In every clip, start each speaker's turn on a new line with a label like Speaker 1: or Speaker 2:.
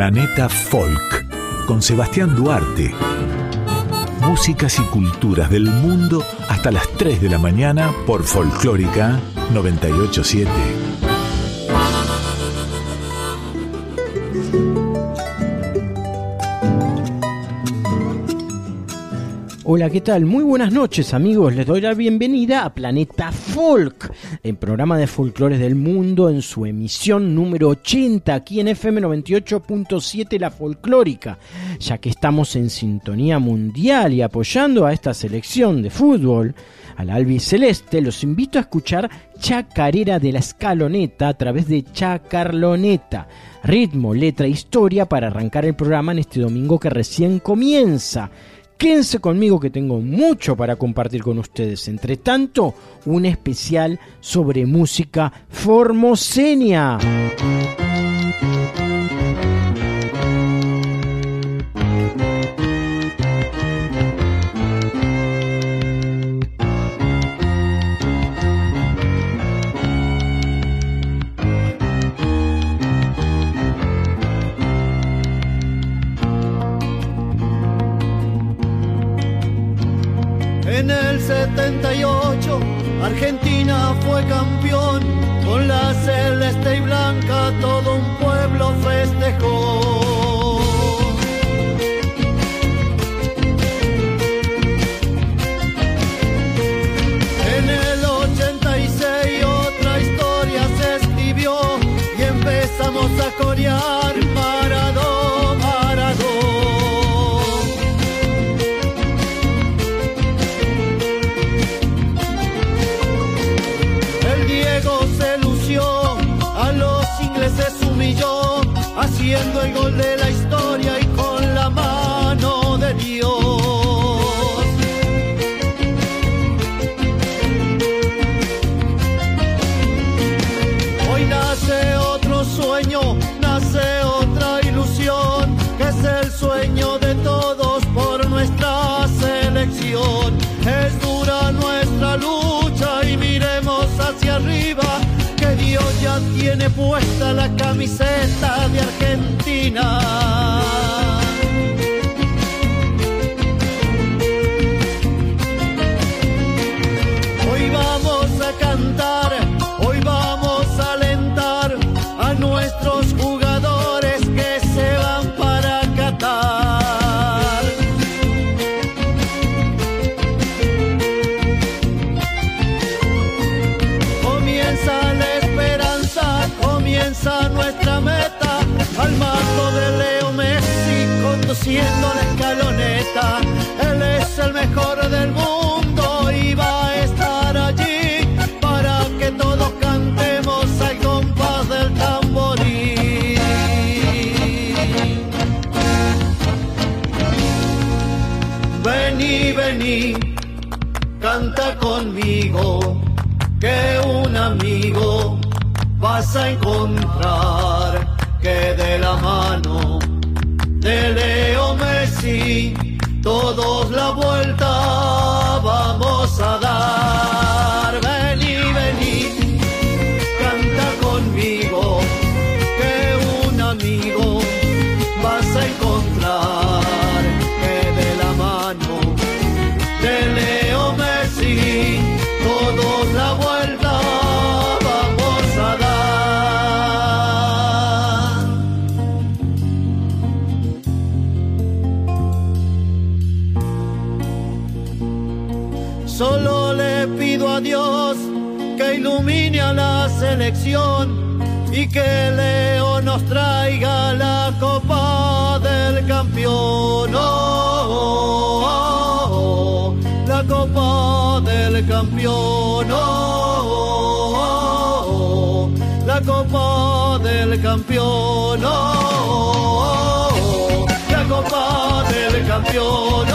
Speaker 1: Planeta Folk con Sebastián Duarte. Músicas y culturas del mundo hasta las 3 de la mañana por Folclórica 987.
Speaker 2: Hola, ¿qué tal? Muy buenas noches amigos, les doy la bienvenida a Planeta Folk, el programa de folclores del mundo en su emisión número 80 aquí en FM 98.7 La Folclórica, ya que estamos en sintonía mundial y apoyando a esta selección de fútbol, al Albi Celeste, los invito a escuchar Chacarera de la Escaloneta a través de Chacarloneta, ritmo, letra e historia para arrancar el programa en este domingo que recién comienza. Quédense conmigo que tengo mucho para compartir con ustedes. Entre tanto, un especial sobre música formoseña.
Speaker 3: En el 78 Argentina fue campeón, con la celeste y blanca todo un pueblo festejó. En el 86 otra historia se escribió y empezamos a corear tiene puesta la camiseta de Argentina. El mejor del mundo y va a estar allí para que todos cantemos al compás del tamborín. Vení, vení, canta conmigo, que un amigo vas a encontrar que de la mano y que Leo nos traiga la copa del campeón. Oh, oh, oh, la copa del campeón. La copa del campeón. La copa del campeón.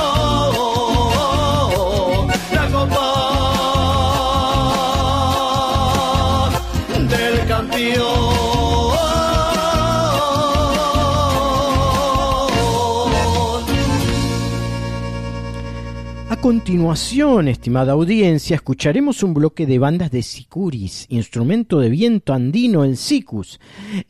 Speaker 4: Continuación, estimada audiencia, escucharemos un bloque de bandas de sicuris, instrumento de viento andino, el sicus.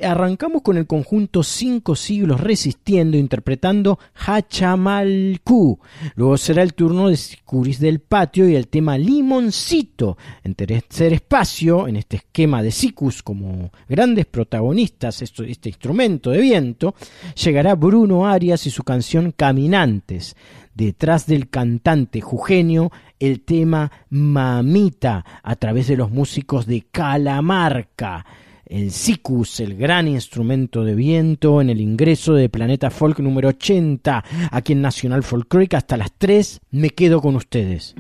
Speaker 4: Arrancamos con el conjunto Cinco Siglos Resistiendo, interpretando Hachamalcu. Luego será el turno de sicuris del patio y el tema Limoncito. En tercer espacio, en este esquema de sicus como grandes protagonistas, este instrumento de viento, llegará Bruno Arias y su canción Caminantes detrás del cantante jujeño el tema Mamita a través de los músicos de Calamarca. El Sicus, el gran instrumento de viento en el ingreso de Planeta Folk número 80, aquí en Nacional Folkloric hasta las 3, me quedo con ustedes.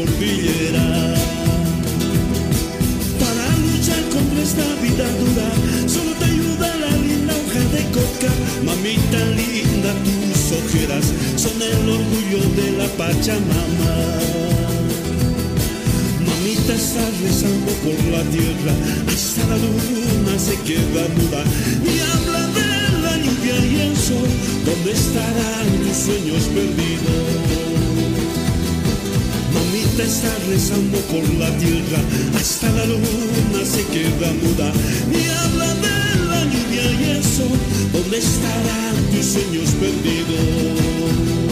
Speaker 5: cordillera. Para luchar contra esta vida dura, solo te ayuda la linda hoja de coca. Mamita linda, tus ojeras son el orgullo de la Pachamama. Mamita está rezando por la tierra, hasta la luna se queda muda y habla de la lluvia y el sol. ¿Dónde estarán tus sueños perdidos? Está rezando por la tierra, hasta la luna se queda muda. Ni habla de la lluvia y eso, ¿dónde estarán tus sueños perdidos?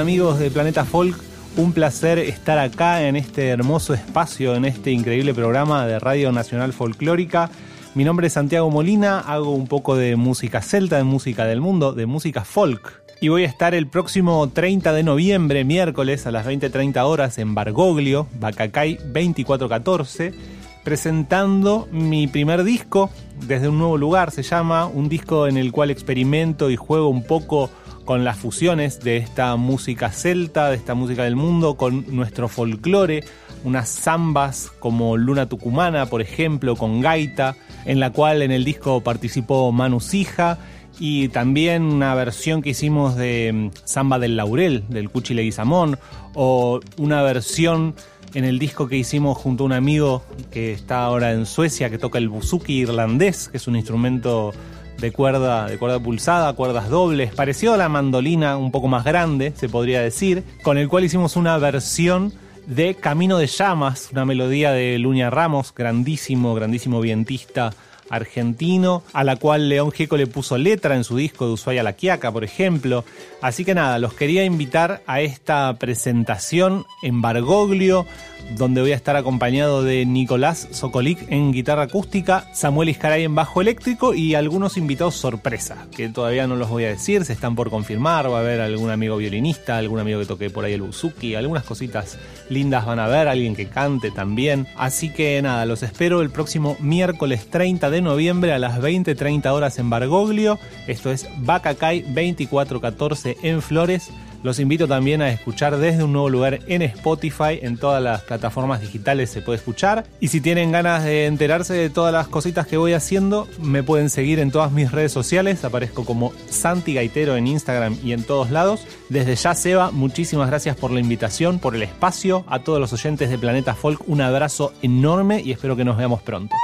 Speaker 6: Amigos de Planeta Folk, un placer estar acá en este hermoso espacio, en este increíble programa de Radio Nacional Folclórica. Mi nombre es Santiago Molina, hago un poco de música celta, de música del mundo, de música folk. Y voy a estar el próximo 30 de noviembre, miércoles, a las 20.30 horas en Bargoglio, Bacacay 2414, presentando mi primer disco desde un nuevo lugar, se llama, un disco en el cual experimento y juego un poco con las fusiones de esta música celta, de esta música del mundo, con nuestro folclore, unas zambas como Luna Tucumana, por ejemplo, con gaita, en la cual en el disco participó Manu Sija, y también una versión que hicimos de Samba del Laurel, del Cuchi Leguizamón, o una versión en el disco que hicimos junto a un amigo que está ahora en Suecia, que toca el buzuki irlandés, que es un instrumento de cuerda, de cuerda pulsada, cuerdas dobles, parecido a la mandolina, un poco más grande, se podría decir, con el cual hicimos una versión de Camino de Llamas, una melodía de Luña Ramos, grandísimo, grandísimo vientista argentino, a la cual León Gieco le puso letra en su disco de Ushuaia La Quiaca, por ejemplo. Así que nada, los quería invitar a esta presentación en Bargoglio, donde voy a estar acompañado de Nicolás Sokolic en guitarra acústica, Samuel Iscaray en bajo eléctrico y algunos invitados sorpresa, que todavía no los voy a decir, se están por confirmar, va a haber algún amigo violinista, algún amigo que toque por ahí el buzuki, algunas cositas lindas van a ver, alguien que cante también. Así que nada, los espero el próximo miércoles 30 de noviembre a las 20.30 horas en Bargoglio. Esto es Bacacay 2414 en Flores. Los invito también a escuchar desde un nuevo lugar en Spotify, en todas las plataformas digitales se puede escuchar. Y si tienen ganas de enterarse de todas las cositas que voy haciendo, me pueden seguir en todas mis redes sociales. Aparezco como Santi Gaitero en Instagram y en todos lados. Desde ya, Seba, muchísimas gracias por la invitación, por el espacio. A todos los oyentes de Planeta Folk, un abrazo enorme y espero que nos veamos pronto.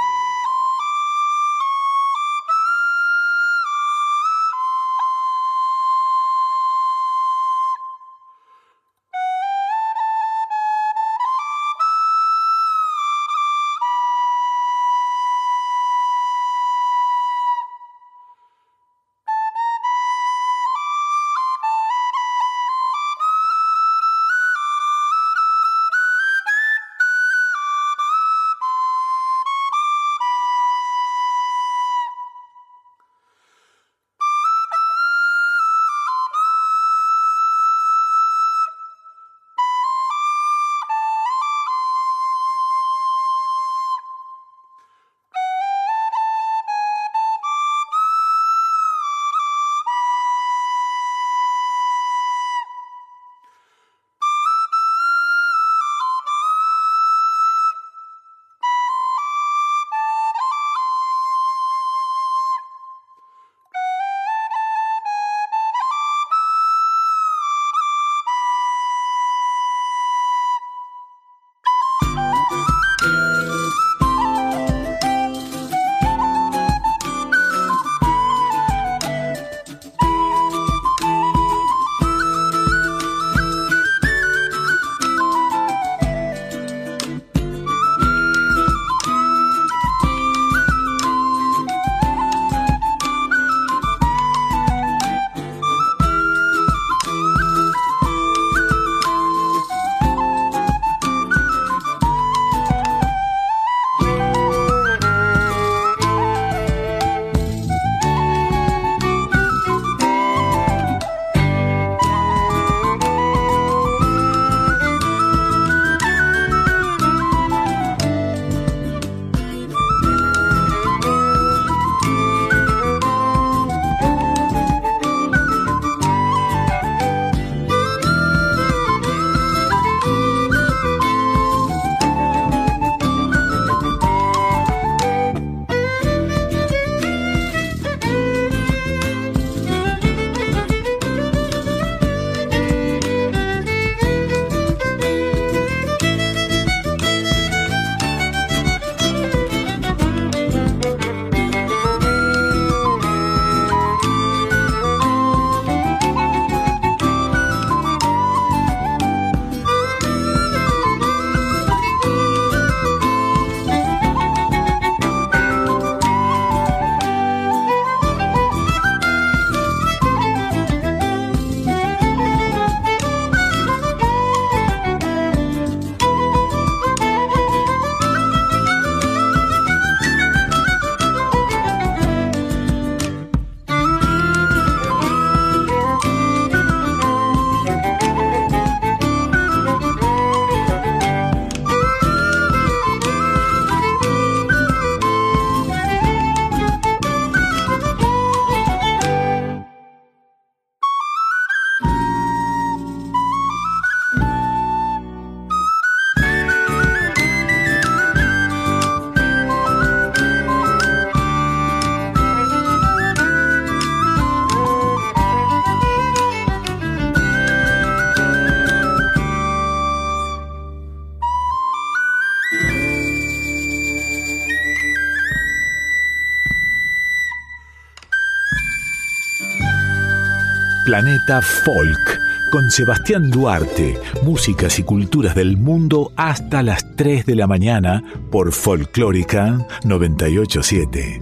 Speaker 1: Planeta Folk con Sebastián Duarte, músicas y culturas del mundo hasta las 3 de la mañana por Folclórica 987.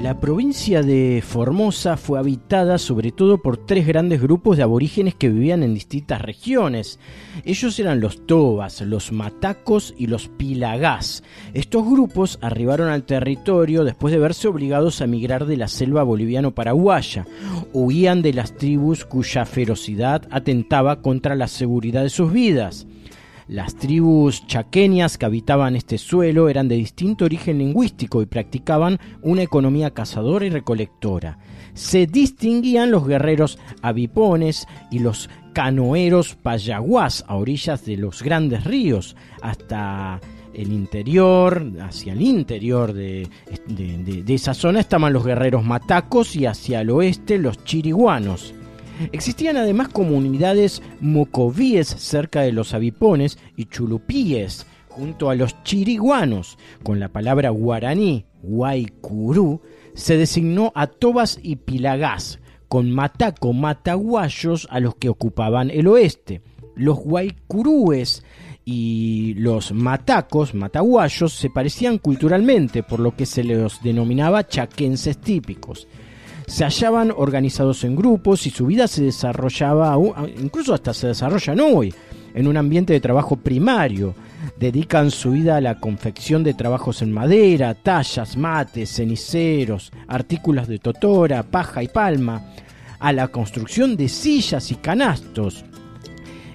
Speaker 2: La provincia de Formosa fue habitada sobre todo por tres grandes grupos de aborígenes que vivían en distintas regiones. Ellos eran los tobas, los matacos y los pilagás. Estos grupos arribaron al territorio después de verse obligados a emigrar de la selva boliviano-paraguaya. Huían de las tribus cuya ferocidad atentaba contra la seguridad de sus vidas. Las tribus chaqueñas que habitaban este suelo eran de distinto origen lingüístico y practicaban una economía cazadora y recolectora. Se distinguían los guerreros avipones y los canoeros payaguás a orillas de los grandes ríos, hasta el interior, hacia el interior de, esa zona estaban los guerreros matacos y hacia el oeste los chiriguanos. Existían además comunidades mocovíes cerca de los avipones y chulupíes junto a los chiriguanos. Con la palabra guaraní, guaycurú, se designó a tobas y pilagás, con mataco mataguayos a los que ocupaban el oeste. Los guaycurúes y los matacos, mataguayos, se parecían culturalmente, por lo que se los denominaba chaquenses típicos se hallaban organizados en grupos y su vida se desarrollaba, incluso hasta se desarrollan hoy, en un ambiente de trabajo primario. Dedican su vida a la confección de trabajos en madera, tallas, mates, ceniceros, artículos de totora, paja y palma, a la construcción de sillas y canastos.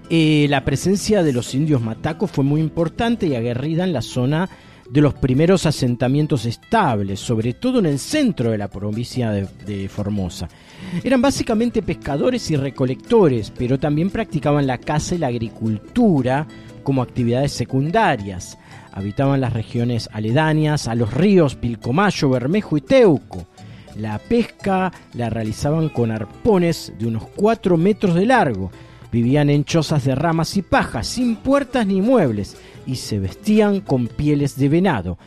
Speaker 2: Eh, la presencia de los indios matacos fue muy importante y aguerrida en la zona de los primeros asentamientos estables, sobre todo en el centro de la provincia de, Formosa. Eran básicamente pescadores y recolectores, pero también practicaban la caza y la agricultura como actividades secundarias. Habitaban las regiones aledañas a los ríos Pilcomayo, Bermejo y Teuco. La pesca la realizaban con arpones de unos 4 metros de largo. Vivían en chozas de ramas y pajas, sin puertas ni muebles, y se vestían con pieles de venado.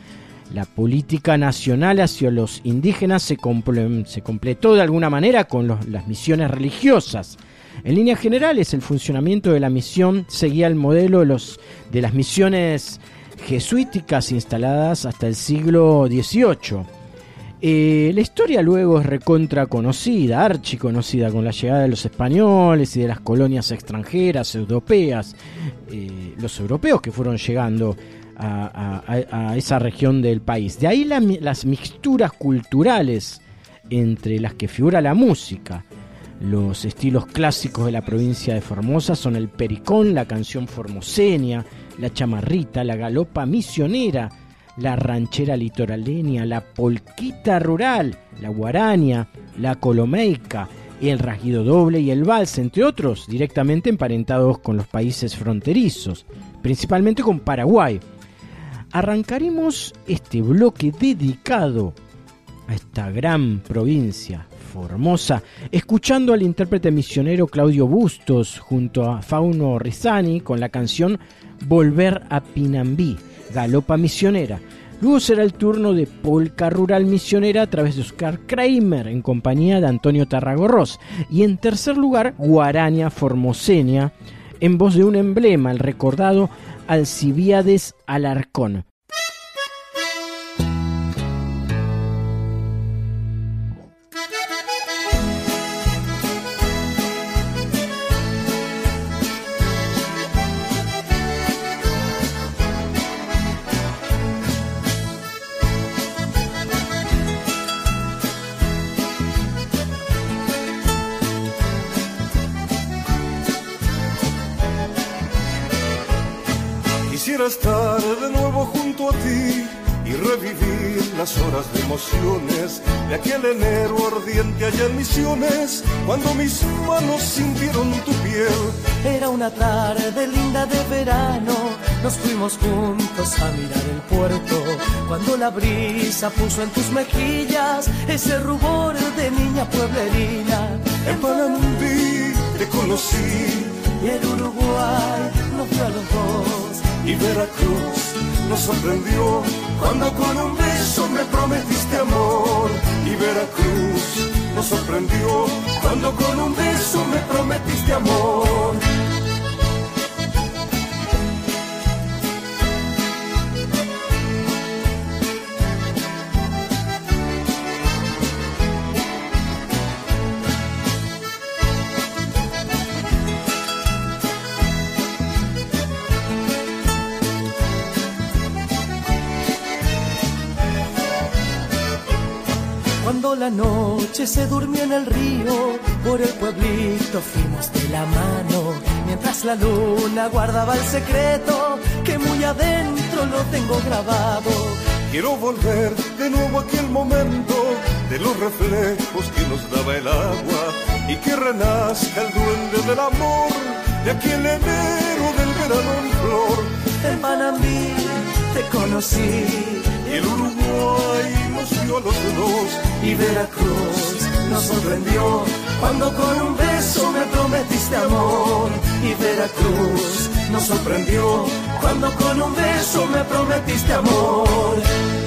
Speaker 2: La política nacional hacia los indígenas se, completó de alguna manera con las misiones religiosas. En líneas generales, el funcionamiento de la misión seguía el modelo de, las misiones jesuíticas instaladas hasta el siglo XVIII. Eh, la historia luego es recontra conocida, archi conocida, con la llegada de los españoles y de las colonias extranjeras, europeas, eh, los europeos que fueron llegando a, esa región del país. De ahí las mixturas culturales entre las que figura la música. Los estilos clásicos de la provincia de Formosa son el pericón, la canción formoseña, la chamarrita, la galopa misionera, la ranchera litoraleña, la polquita rural, la guaraña, la colomeica, el rasguido doble y el vals, entre otros, directamente emparentados con los países fronterizos, principalmente con Paraguay. Arrancaremos este bloque dedicado a esta gran provincia Escuchando al intérprete misionero Claudio Bustos junto a Fauno Rizani con la canción Volver a Pinambí Galopa Misionera. Luego será el turno de Polka Rural Misionera a través de Oscar Kramer en compañía de Antonio Tarragorros. Y en tercer lugar, Guarania Formoseña en voz de un emblema, el recordado Alcibiades Alarcón.
Speaker 7: Estar de nuevo junto a ti y revivir las horas de emociones de aquel enero ardiente allá en Misiones, cuando mis manos sintieron tu piel.
Speaker 8: Era una tarde linda de verano, nos fuimos juntos a mirar el puerto, cuando la brisa puso en tus mejillas ese rubor de niña pueblerina.
Speaker 7: En Panambi te conocí
Speaker 8: y en Uruguay nos vio a los dos
Speaker 7: y Veracruz
Speaker 5: nos sorprendió cuando con un beso me prometiste amor. Y Veracruz nos sorprendió cuando con un beso me prometiste amor.
Speaker 7: La noche se durmió en el río, por el pueblito fuimos de la mano, mientras la luna guardaba el secreto que muy adentro lo tengo grabado.
Speaker 5: Quiero volver de nuevo a aquel momento de los reflejos que nos daba el agua y que renazca el duende del amor de aquel enero del verano en flor.
Speaker 7: En Panamí te conocí
Speaker 5: Y el Uruguay nos dio
Speaker 7: y Veracruz nos sorprendió cuando con un beso me prometiste amor. Y Veracruz nos sorprendió cuando con un beso me prometiste amor.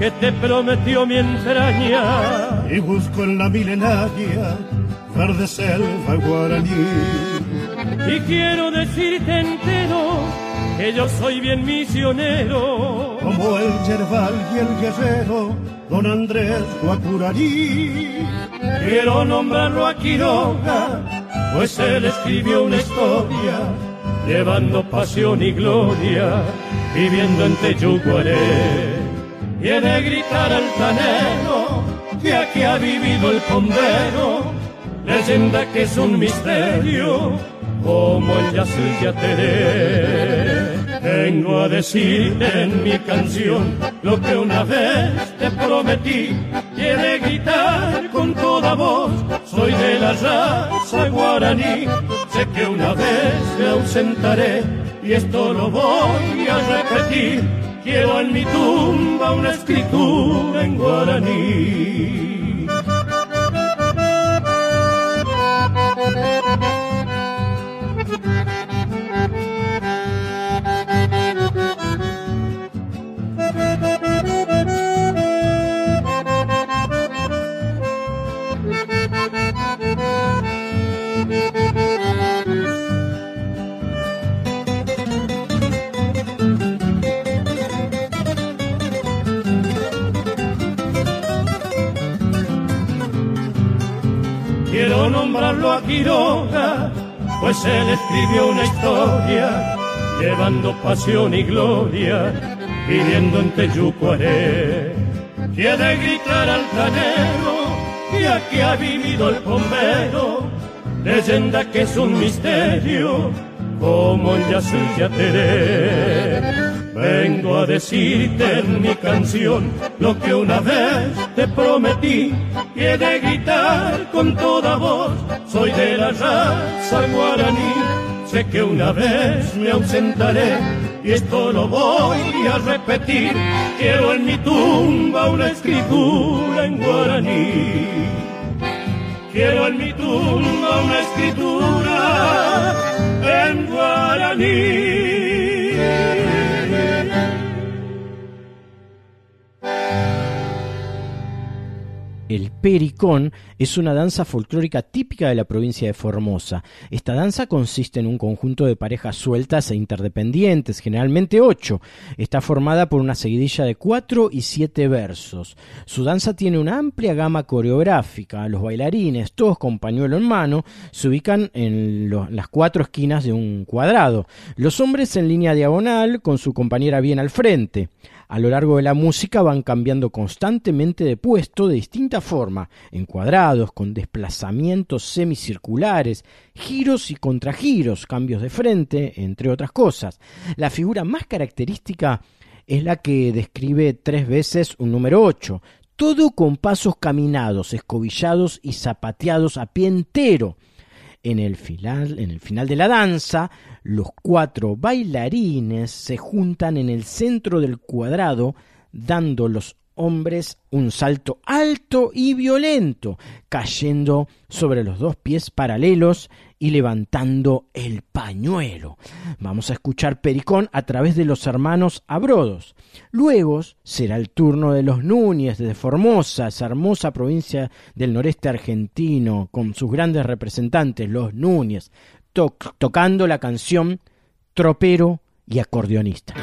Speaker 9: Que te prometió mi entraña.
Speaker 10: y busco en la milenaria verde selva guaraní.
Speaker 9: Y quiero decirte entero que yo soy bien misionero.
Speaker 10: Como el yerbal y el guerrero, don Andrés Guacurarí.
Speaker 9: Quiero nombrarlo a Quiroga pues él escribió una historia, llevando pasión y gloria, viviendo en Teyuguaré. Y he de gritar que aquí ha vivido el bombero, leyenda que es un misterio, como el Yacyyateré. Vengo a decir en mi canción lo que una vez te prometí. Quiere gritar con toda voz, soy de la raza guaraní. Sé que una vez me ausentaré y esto lo voy a repetir. Quiero en mi tumba una escritura en guaraní. Pues él escribió una historia, llevando pasión y gloria, viviendo en Teyucuaré. Quiere gritar altanero, y aquí ha vivido el bombero, leyenda que es un misterio, como el Yacyyateré. Vengo a decirte en mi canción lo que una vez te prometí de gritar con toda voz. Soy de la raza guaraní, sé que una vez me ausentaré y esto lo voy a repetir. Quiero en mi tumba una escritura en guaraní. Quiero en mi tumba una escritura en guaraní.
Speaker 2: El pericón es una danza folclórica típica de la provincia de Formosa. Esta danza consiste en un conjunto de parejas sueltas e interdependientes, generalmente ocho. Está formada por una seguidilla de cuatro y siete versos. Su danza tiene una amplia gama coreográfica. Los bailarines, todos con pañuelo en mano, se ubican en las cuatro esquinas de un cuadrado. Los hombres en línea diagonal, con su compañera bien al frente. A lo largo de la música van cambiando constantemente de puesto de distinta forma, en cuadrados, con desplazamientos semicirculares, giros y contragiros, cambios de frente, entre otras cosas. La figura más característica es la que describe tres veces un número 8, todo con pasos caminados, escobillados y zapateados a pie entero. En el, final, en el final de la danza, los cuatro bailarines se juntan en el centro del cuadrado, dando los hombres un salto alto y violento, cayendo sobre los dos pies paralelos y levantando el pañuelo. Vamos a escuchar Pericón a través de los hermanos Abrodos. Luego será el turno de los Núñez de Formosa, esa hermosa provincia del noreste argentino, con sus grandes representantes, los Núñez, to- tocando la canción Tropero y acordeonista.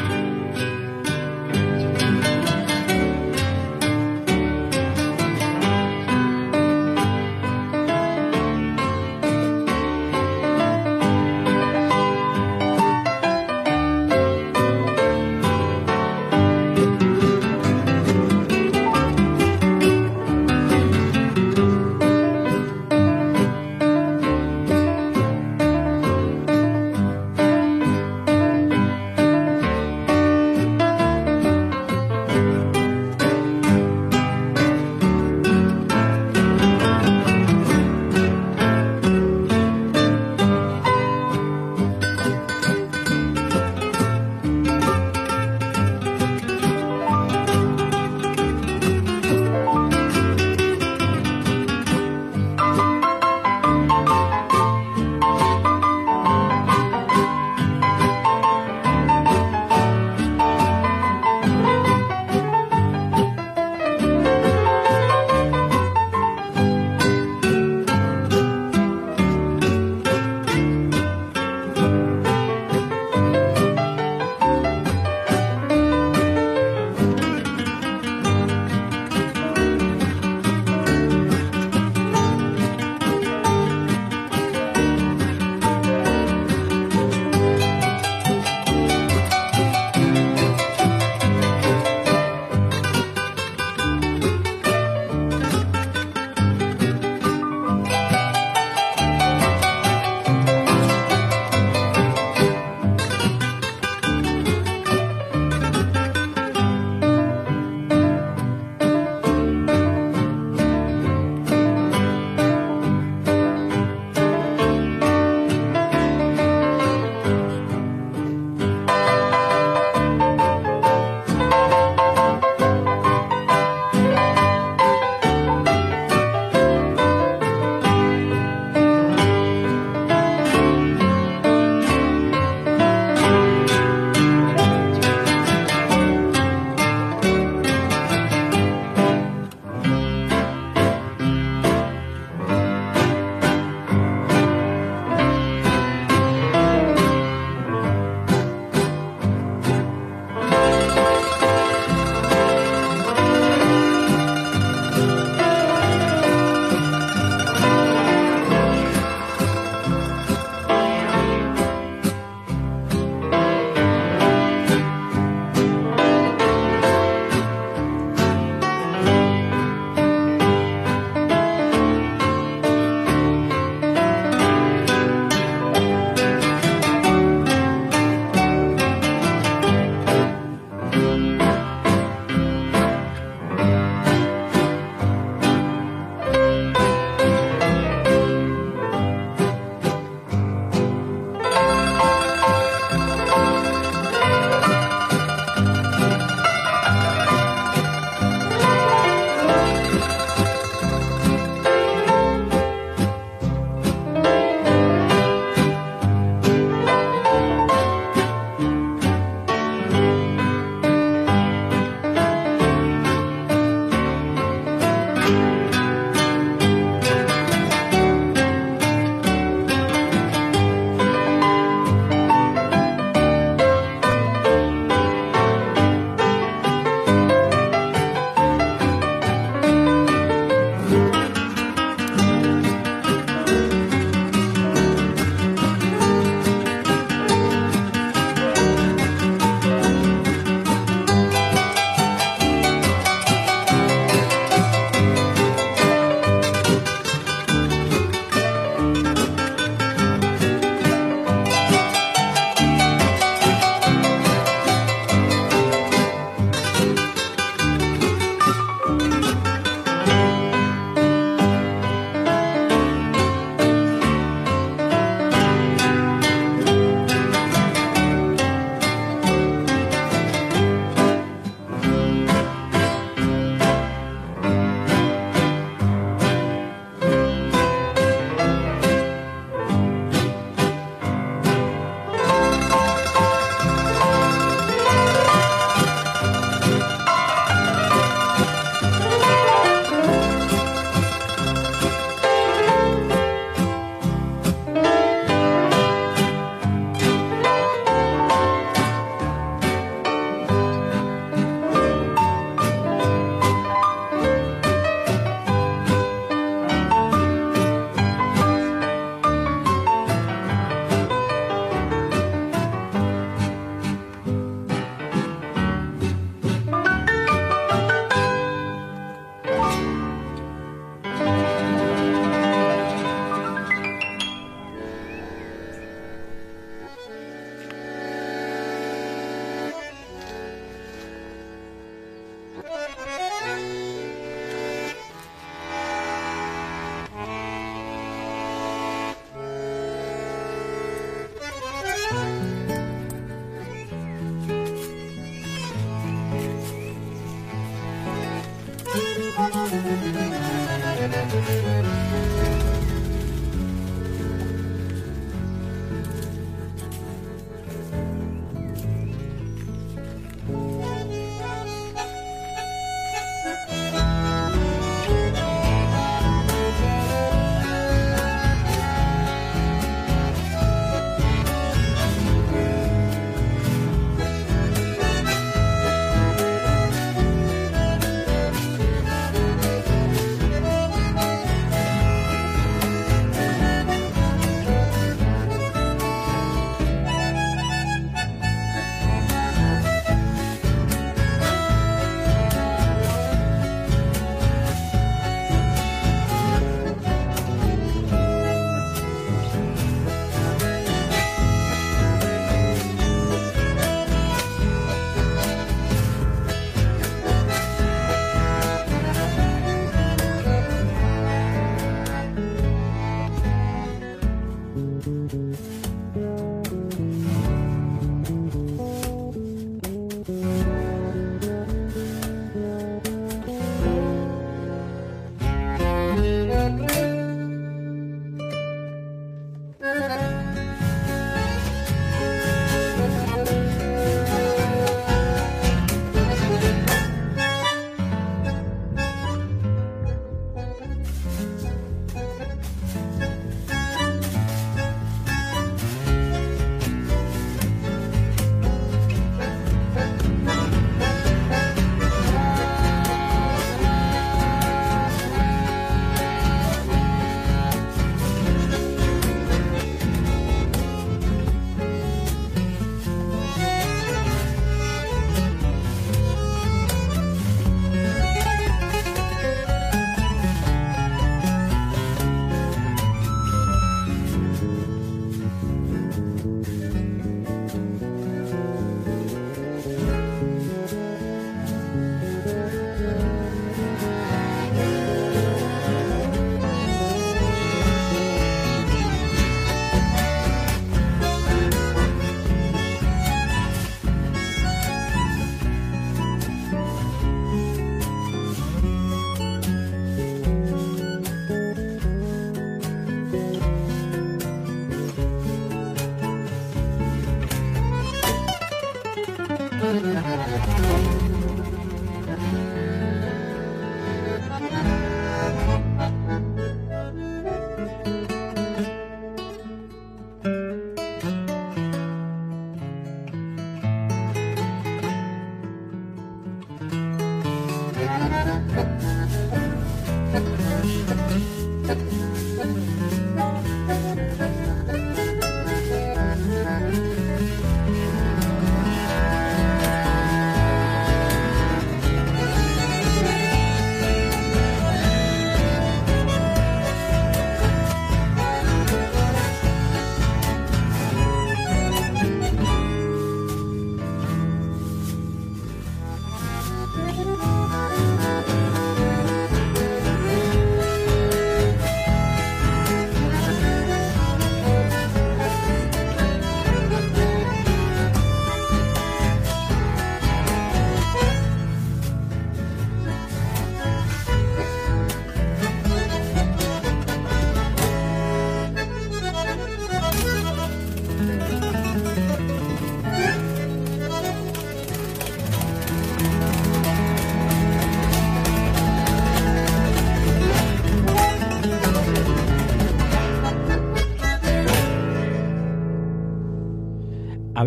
Speaker 2: Música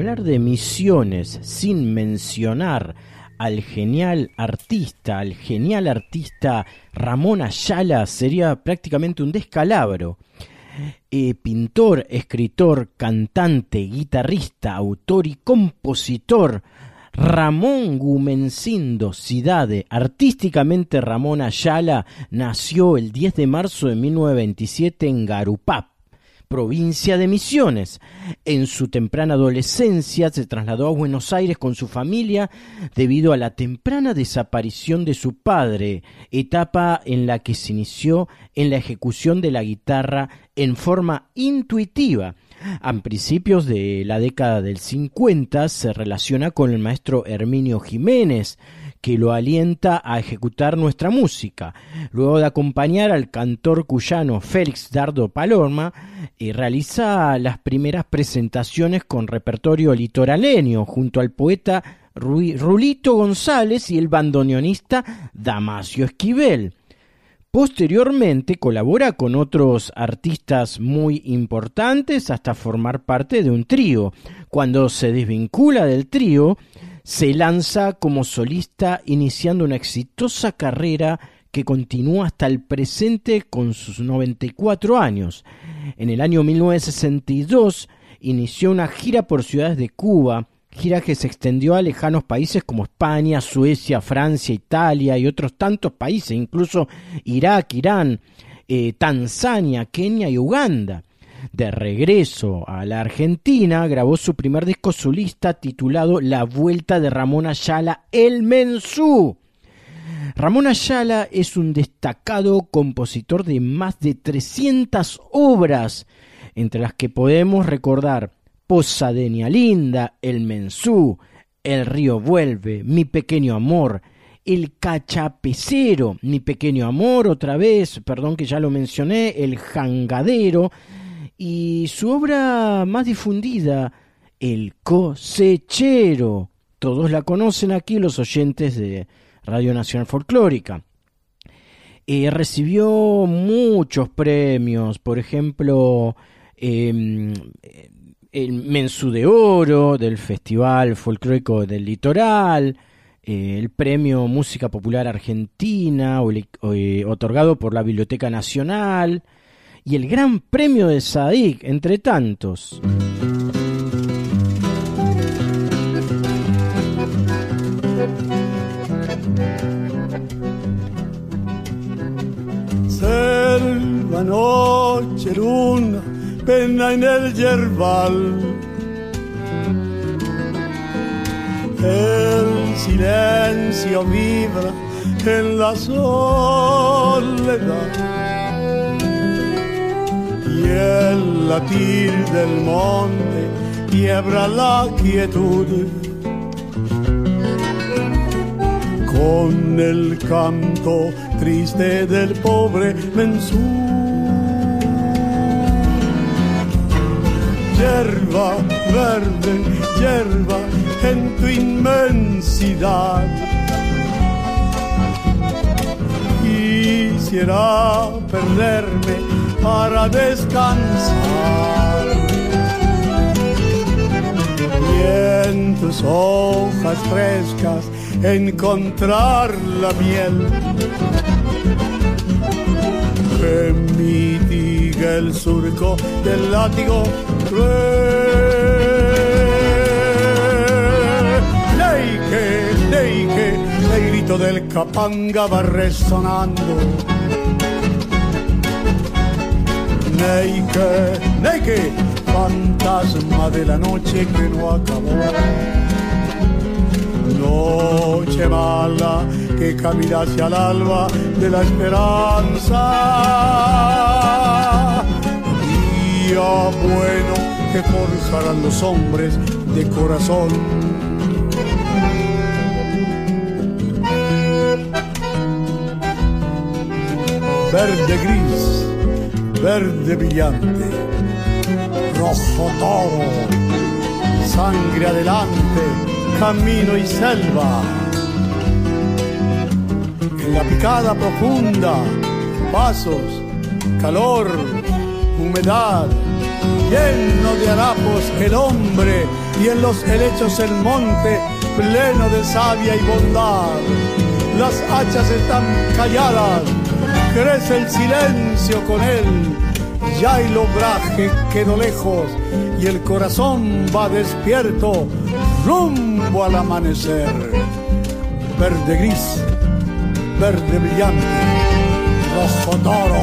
Speaker 2: hablar de misiones sin mencionar al genial artista, al genial artista Ramón Ayala sería prácticamente un descalabro. Eh, pintor, escritor, cantante, guitarrista, autor y compositor, Ramón Gumencindo Cidade, artísticamente Ramón Ayala, nació el 10 de marzo de 1927 en Garupap, provincia de Misiones. En su temprana adolescencia se trasladó a Buenos Aires con su familia debido a la temprana desaparición de su padre, etapa en la que se inició en la ejecución de la guitarra en forma intuitiva. A principios de la década del 50 se relaciona con el maestro Herminio Jiménez, que lo alienta a ejecutar nuestra música. Luego de acompañar al cantor cuyano Félix Dardo Paloma, y realiza las primeras presentaciones con repertorio litoraleño junto al poeta Rulito González y el bandoneonista Damasio Esquivel. Posteriormente colabora con otros artistas muy importantes hasta formar parte de un trío. Cuando se desvincula del trío, se lanza como solista iniciando una exitosa carrera que continúa hasta el presente con sus 94 años. En el año 1962 inició una gira por ciudades de Cuba, gira que se extendió a lejanos países como España, Suecia, Francia, Italia y otros tantos países, incluso Irak, Irán, eh, Tanzania, Kenia y Uganda. De regreso a la Argentina, grabó su primer disco solista titulado La Vuelta de Ramón Ayala, El Mensú. Ramón Ayala es un destacado compositor de más de 300 obras, entre las que podemos recordar Posadeña Linda, El Mensú, El Río Vuelve, Mi Pequeño Amor, El Cachapecero, Mi Pequeño Amor, otra vez, perdón que ya lo mencioné, El Jangadero, y su obra más difundida, El Cosechero. Todos la conocen aquí los oyentes de Radio Nacional Folclórica. Eh, recibió muchos premios, por ejemplo, eh, el Mensu de Oro del Festival Folclórico del Litoral, eh, el Premio Música Popular Argentina, eh, otorgado por la Biblioteca Nacional, y el Gran Premio de Sadik, entre tantos.
Speaker 11: Selva, noche, luna pena en el yerbal. El silencio vibra en la soledad el latir del monte quiebra la quietud. Con el canto triste del pobre mensú hierba verde, hierba en tu inmensidad. Quisiera perderme para descansar. Y en tus hojas frescas encontrar la miel que mitiga el surco del látigo Neike, Neike, el grito del capanga va resonando. Neike, Neike, fantasma de la noche que no acabó. Noche mala que camina hacia el alba de la esperanza bueno que forjarán los hombres de corazón. Verde gris, verde brillante, rojo toro, sangre adelante, camino y selva. En la picada profunda, pasos, calor, humedad, lleno de harapos el hombre y en los helechos el monte pleno de savia y bondad. Las hachas están calladas, crece el silencio con él, ya el obraje quedó lejos y el corazón va despierto rumbo al amanecer. Verde gris, verde brillante, rojo toro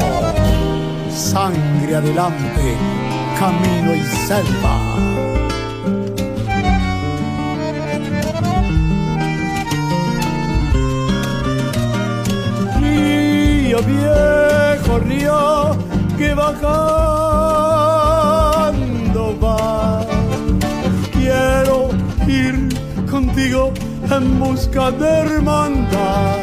Speaker 11: sangre adelante, camino y selva. Viejo, río que bajando va. Quiero ir contigo en busca de hermandad.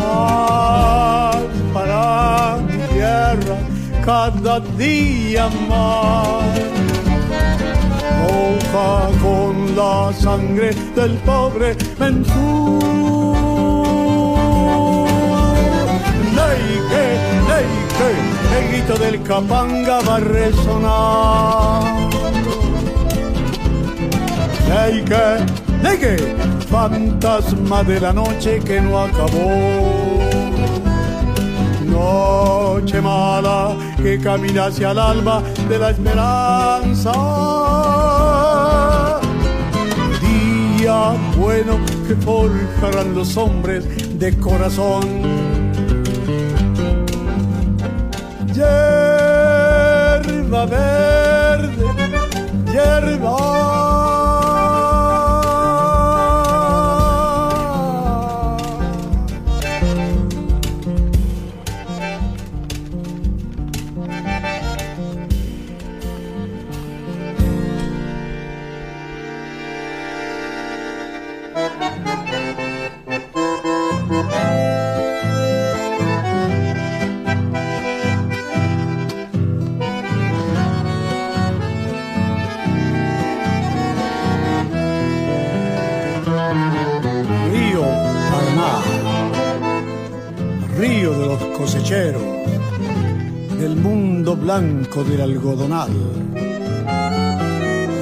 Speaker 11: Ay, para mi tierra cada día más. Moja con la sangre del pobre en su Neike, neike, el grito del capanga va a resonar. Neike, neike, fantasma de la noche que no acabó. Noche mala que camina hacia el alba de la esperanza. Día bueno que forjarán los hombres de corazón. Verde, hierba. Blanco del algodonal,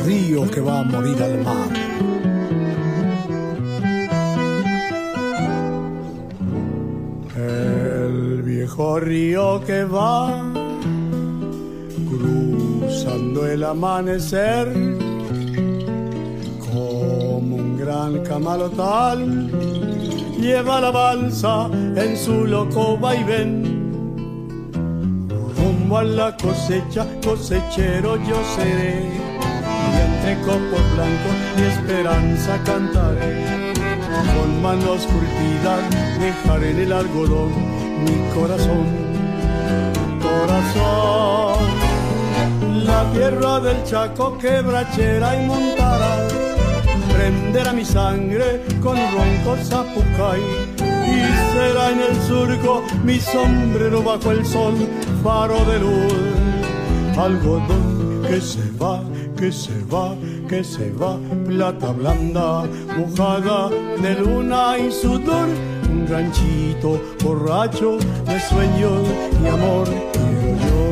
Speaker 11: río que va a morir al mar. El viejo río que va cruzando el amanecer como un gran camalotal. Lleva la balsa en su loco vaivén rumbo a la cosecha cosechero yo seré. Y entre copos blancos mi esperanza cantaré. Con manos curtidas dejaré en el algodón mi corazón. Corazón la tierra del Chaco quebrachera y montará. Prenderá mi sangre con ronco zapucay. Y será en el surco mi sombrero bajo el sol faro de luz. Algodón que se va que se va que se va. Plata blanda mojada de luna y sudor un ranchito borracho de sueños y amor quiero yo.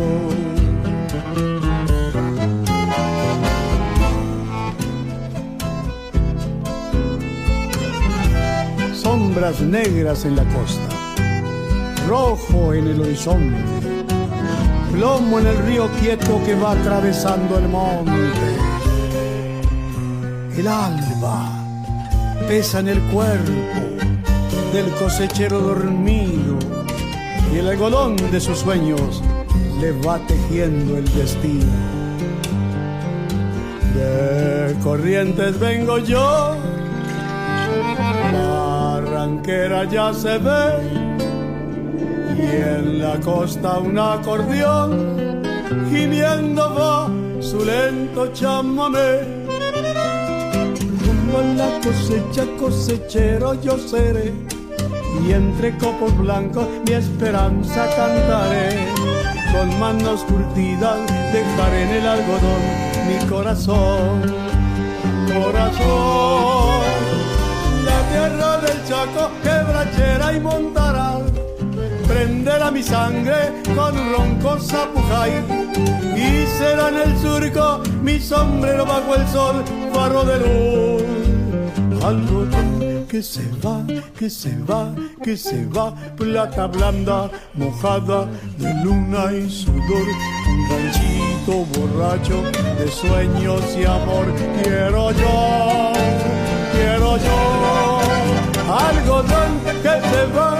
Speaker 11: Sombras negras en la costa, rojo en el horizonte, plomo en el río quieto que va atravesando el monte. El alba pesa en el cuerpo del cosechero dormido y el algodón de sus sueños le va tejiendo el destino. De corrientes vengo yo la ranquera ya se ve y en la costa un acordeón gimiendo va su lento chamamé. Rumbo a la cosecha cosechero yo seré y entre copos blancos mi esperanza cantaré. Con manos curtidas dejaré en el algodón mi corazón, corazón la tierra del Chaco, quebrachera y montaral. Prenderá mi sangre con ronco zapujay y será en el surco mi sombrero bajo el sol, faro de luz. Algodón que se va, que se va, que se va, plata blanda, mojada de luna y sudor, un ranchito borracho de sueños y amor. Quiero yo, quiero yo, algodón que se va,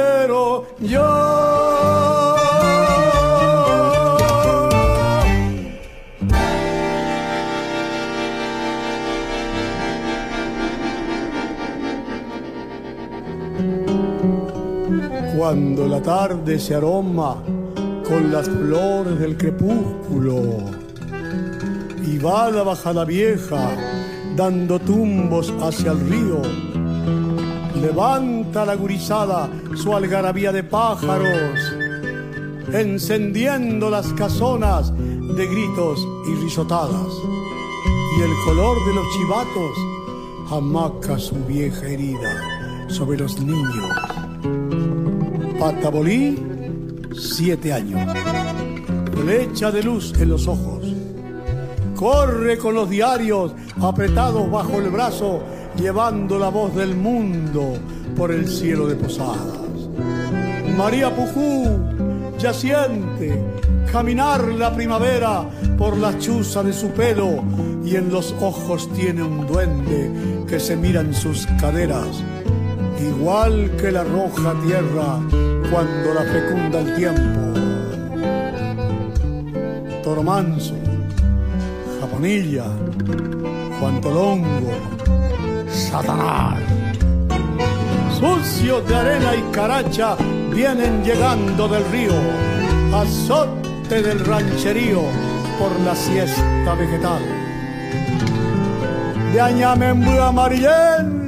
Speaker 11: la tarde se aroma con las flores del crepúsculo. Y va la bajada vieja dando tumbos hacia el río, levanta la gurizada su algarabía de pájaros, encendiendo las casonas de gritos y risotadas, y el color de los chivatos amaca su vieja herida sobre los niños. Patabolí, siete años. Flecha de luz en los ojos. Corre con los diarios apretados bajo el brazo, llevando la voz del mundo por el cielo de posadas. María Pujú ya siente caminar la primavera por la chuza de su pelo y en los ojos tiene un duende que se mira en sus caderas igual que la roja tierra cuando la fecunda el tiempo. Toro Manso, Japonilla, Juan Tolongo, Satanás. Sucios de arena y caracha vienen llegando del río, azote del rancherío por la siesta vegetal. De añamembu amarillento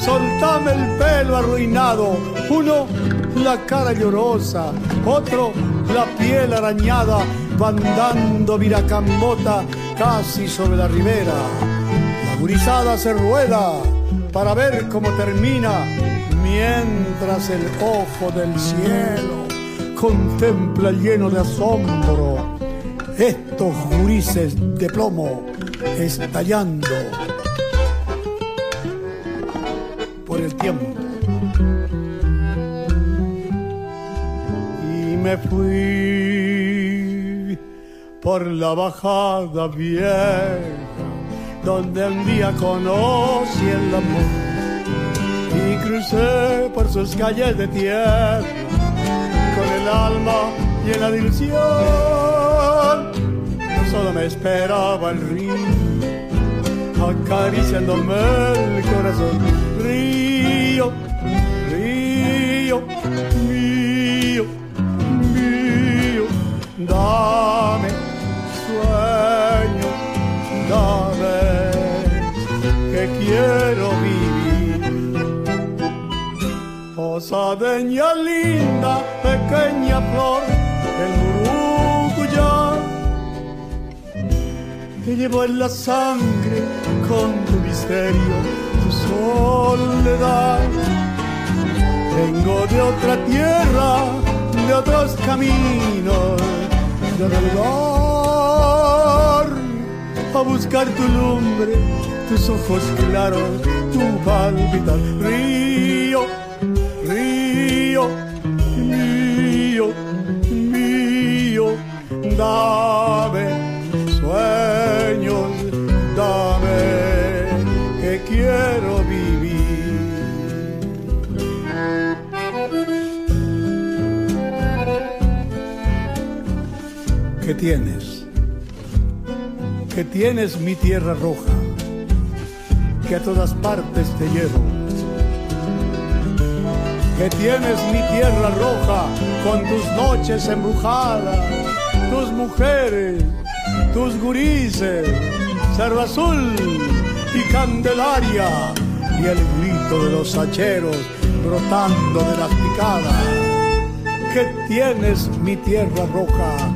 Speaker 11: soltame el pelo arruinado. Uno, la cara llorosa, otro, la piel arañada, van dando viracambota casi sobre la ribera. La gurizada se rueda para ver cómo termina, mientras el ojo del cielo contempla lleno de asombro estos gurises de plomo estallando por el tiempo. Me fui por la bajada vieja, donde un día conocí el amor. Y crucé por sus calles de tierra, con el alma llena de ilusión. No solo me esperaba el río acariciándome el corazón. Río, río, mío, dame sueño, dame que quiero vivir. Posadeña linda, pequeña flor, el murucuyá te llevo en la sangre con tu misterio, tu soledad. Vengo de otra tierra, de otros caminos, a buscar tu lumbre, tus ojos claros, tu palpitar. Río, río, mío, mío, dame ¿Qué tienes? ¿Qué tienes mi tierra roja? Que a todas partes te llevo. Que tienes mi tierra roja con tus noches embrujadas, tus mujeres, tus gurises, Cerro Azul y Candelaria, y el grito de los hacheros brotando de las picadas. Que tienes mi tierra roja,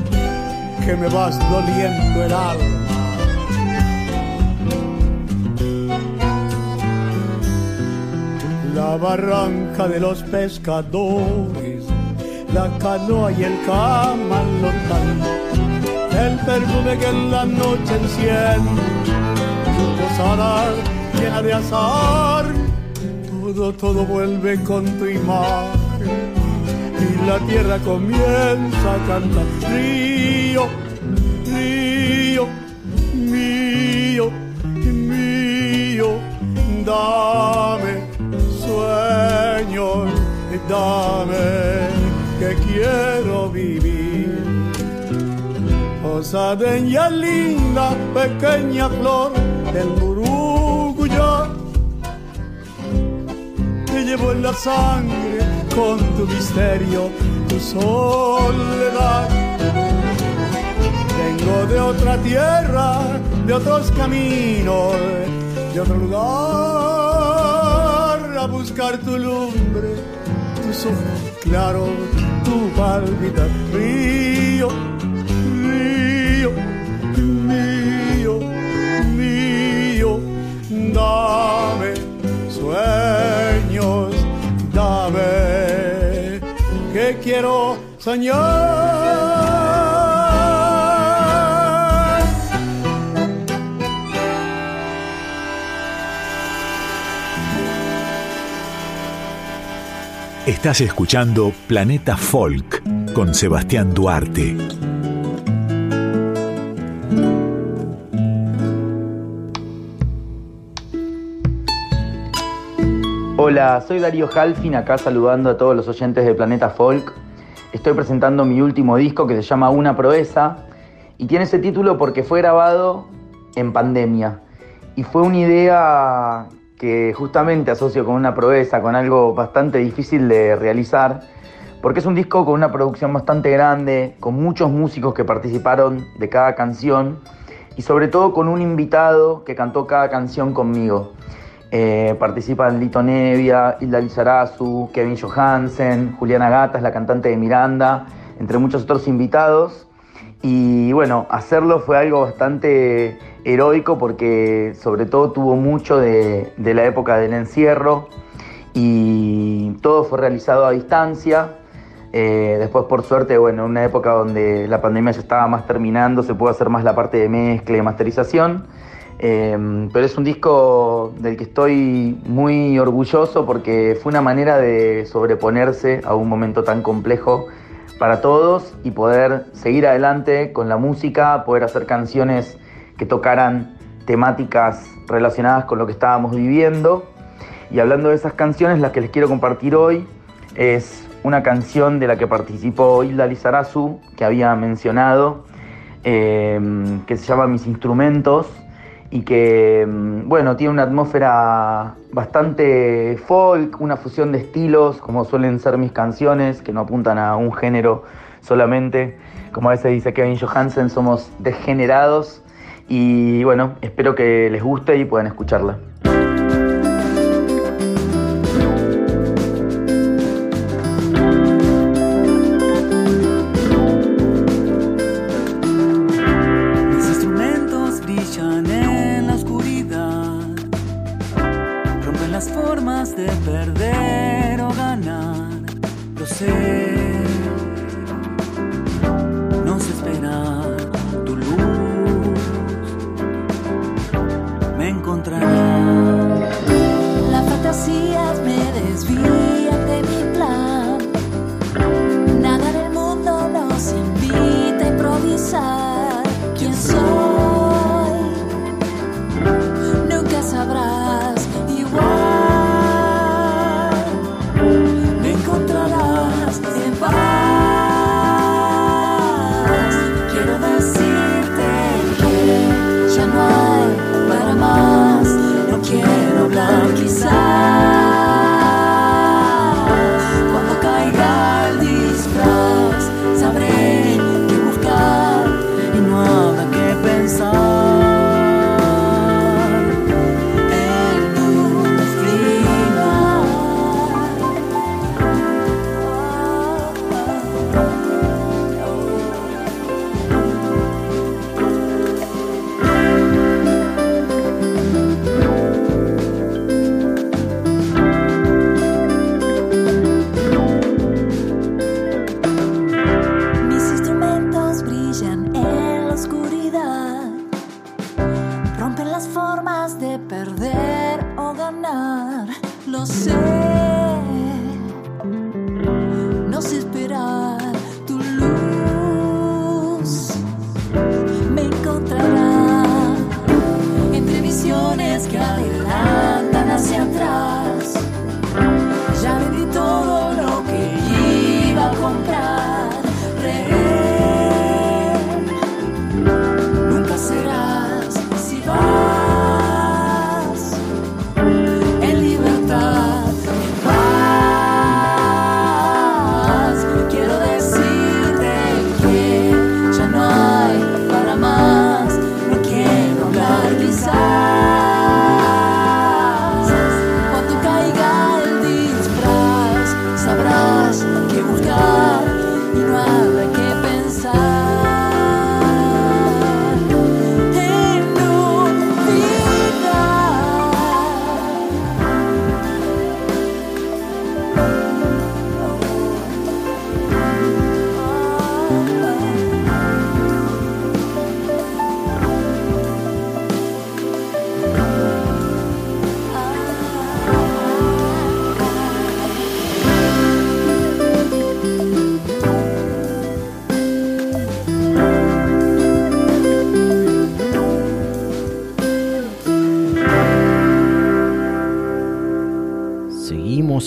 Speaker 11: que me vas doliendo el alma. La barranca de los pescadores, la canoa y el camalotán el perfume que en la noche enciende tu posada llena de azar, desnudo todo vuelve con tu imagen y la tierra comienza a cantar. Río, río, mío, mío, dame sueños, dame que quiero vivir. Osadeña linda, pequeña flor del Muruguya, te llevo en la sangre con tu misterio, tu soledad. Vengo de otra tierra, de otros caminos, de otro lugar, a buscar tu lumbre, tus ojos claros, tu palpitar quiero soñar.
Speaker 1: Estás escuchando Planeta Folk con Sebastián Duarte.
Speaker 12: Hola, soy Darío Halfin, acá saludando a todos los oyentes de Planeta Folk. Estoy presentando mi último disco que se llama Una Proeza y tiene ese título porque fue grabado en pandemia y fue una idea que justamente asocio con una proeza, con algo bastante difícil de realizar, porque es un disco con una producción bastante grande, con muchos músicos que participaron de cada canción y sobre todo con un invitado que cantó cada canción conmigo. Eh, participan Lito Nevia, Hilda Lizarazu, Kevin Johansen, Juliana Gatas, la cantante de Miranda, entre muchos otros invitados. Y bueno, hacerlo fue algo bastante heroico porque sobre todo tuvo mucho de, la época del encierro y todo fue realizado a distancia. Eh, después, por suerte, bueno, en una época donde la pandemia ya estaba más terminando, se pudo hacer más la parte de mezcla y masterización. Eh, pero es un disco del que estoy muy orgulloso porque fue una manera de sobreponerse a un momento tan complejo para todos y poder seguir adelante con la música, poder hacer canciones que tocaran temáticas relacionadas con lo que estábamos viviendo. Y hablando de esas canciones, la que les quiero compartir hoy es una canción de la que participó Hilda Lizarazu, que había mencionado, eh, que se llama Mis Instrumentos y que, bueno, tiene una atmósfera bastante folk, una fusión de estilos, como suelen ser mis canciones, que no apuntan a un género solamente. Como a veces dice Kevin Johansen, somos degenerados y bueno, espero que les guste y puedan escucharla.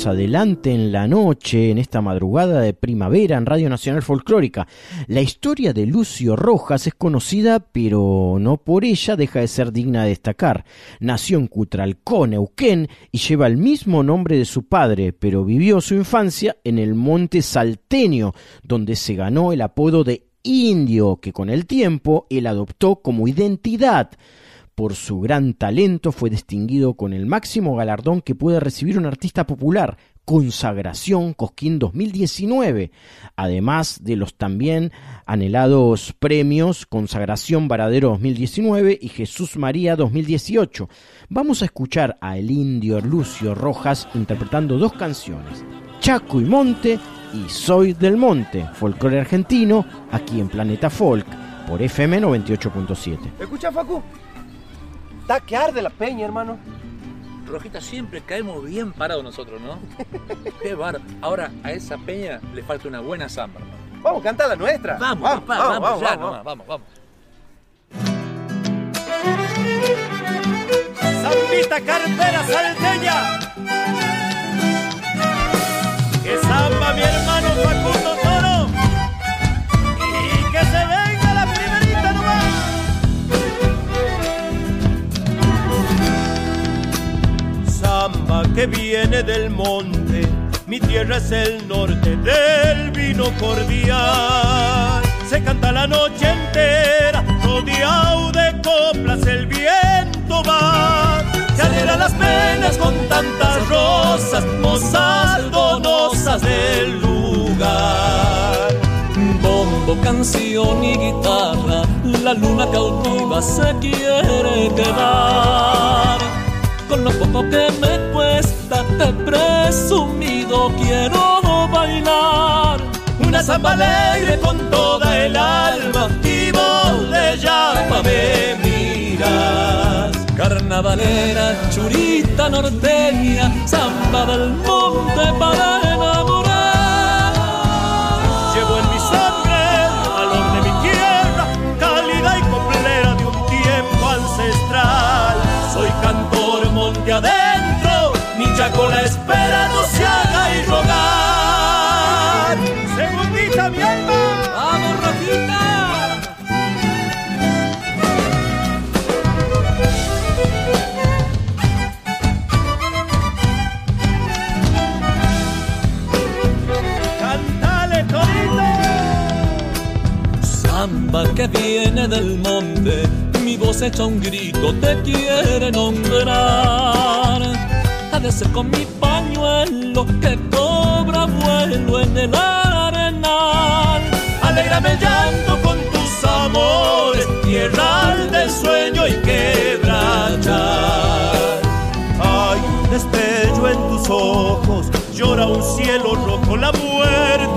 Speaker 2: Adelante en la noche, en esta madrugada de primavera en Radio Nacional Folclórica. La historia de Lucio Rojas es conocida, pero no por ella deja de ser digna de destacar. Nació en Cutralcó, Neuquén, y lleva el mismo nombre de su padre, pero vivió su infancia en el Monte Salteño, donde se ganó el apodo de Indio, que con el tiempo él adoptó como identidad. Por su gran talento fue distinguido con el máximo galardón que puede recibir un artista popular, Consagración Cosquín 2019, además de los también anhelados premios Consagración Varadero 2019 y Jesús María 2018. Vamos a escuchar a el indio Lucio Rojas interpretando dos canciones, Chaco y Monte y Soy del Monte, folclore argentino, aquí en Planeta Folk, por FM 98.7.
Speaker 13: Escucha, Facu. Está que arde la peña, hermano.
Speaker 14: Rojita, siempre caemos bien parados nosotros, ¿no? Qué bárbaro. Ahora, a esa peña le falta una buena samba, hermano.
Speaker 13: Vamos, canta la nuestra.
Speaker 14: Vamos, papá, vamos, ya nomás, vamos, vamos.
Speaker 15: Zambita cartera salteña. Que viene del monte, mi tierra es el norte del vino cordial. Se canta la noche entera, rodeado de coplas, el viento va. Se alegra las penas con tantas rosas, mozas donosas del lugar.
Speaker 16: Bombo, canción y guitarra, la luna cautiva se quiere quedar. Con lo poco que me cuesta, de presumido quiero bailar.
Speaker 15: Una samba alegre con toda el alma y vos de llama me miras.
Speaker 16: Carnavalera, churita norteña, samba del monte para enamorar. Que viene del monte, mi voz echa un grito, te quiere nombrar. Ha de con mi pañuelo que cobra vuelo en el arenal.
Speaker 15: Alégrame llanto con tus amores, tierra del sueño y quebrachar. Hay un destello en tus ojos, llora un cielo rojo, la muerte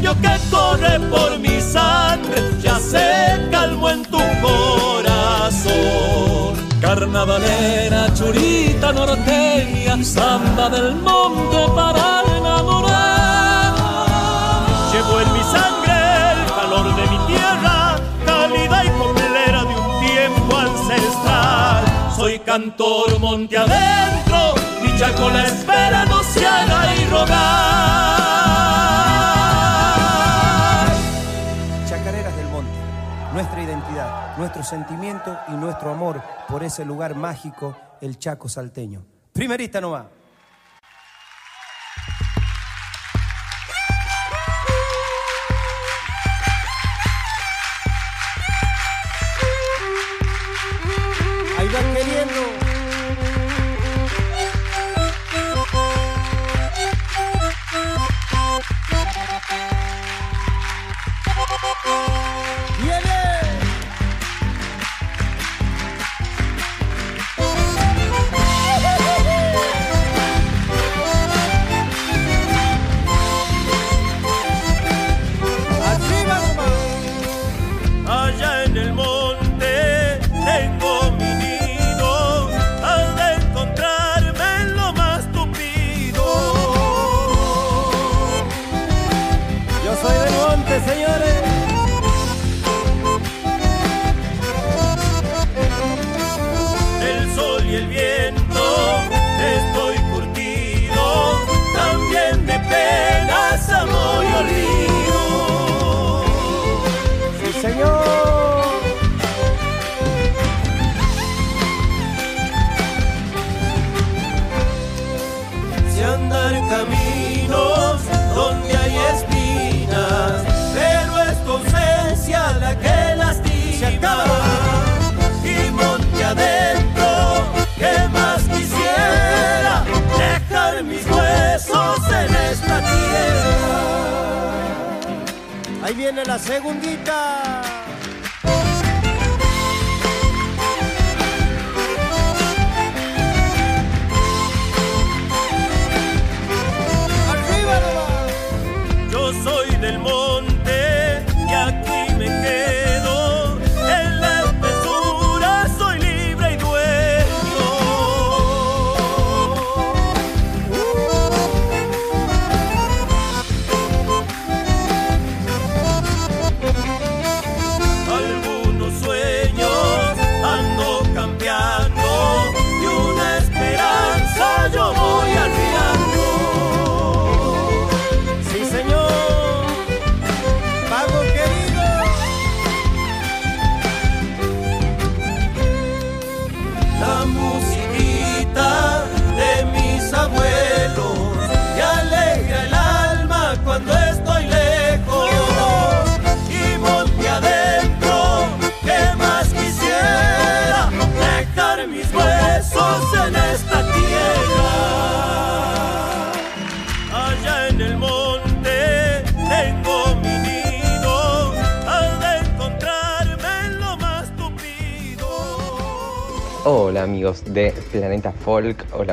Speaker 15: cariño que corre por mi sangre ya se calmó en tu corazón.
Speaker 16: Carnavalera, churita norteña, samba del monte para enamorar.
Speaker 9: Llevo en mi sangre el calor de mi tierra, cálida y copelera de un tiempo ancestral.
Speaker 16: Soy cantor monte adentro, mi chacola espera no se y rogar.
Speaker 15: Nuestra identidad, nuestro sentimiento y nuestro amor por ese lugar mágico, el Chaco salteño. Primerista no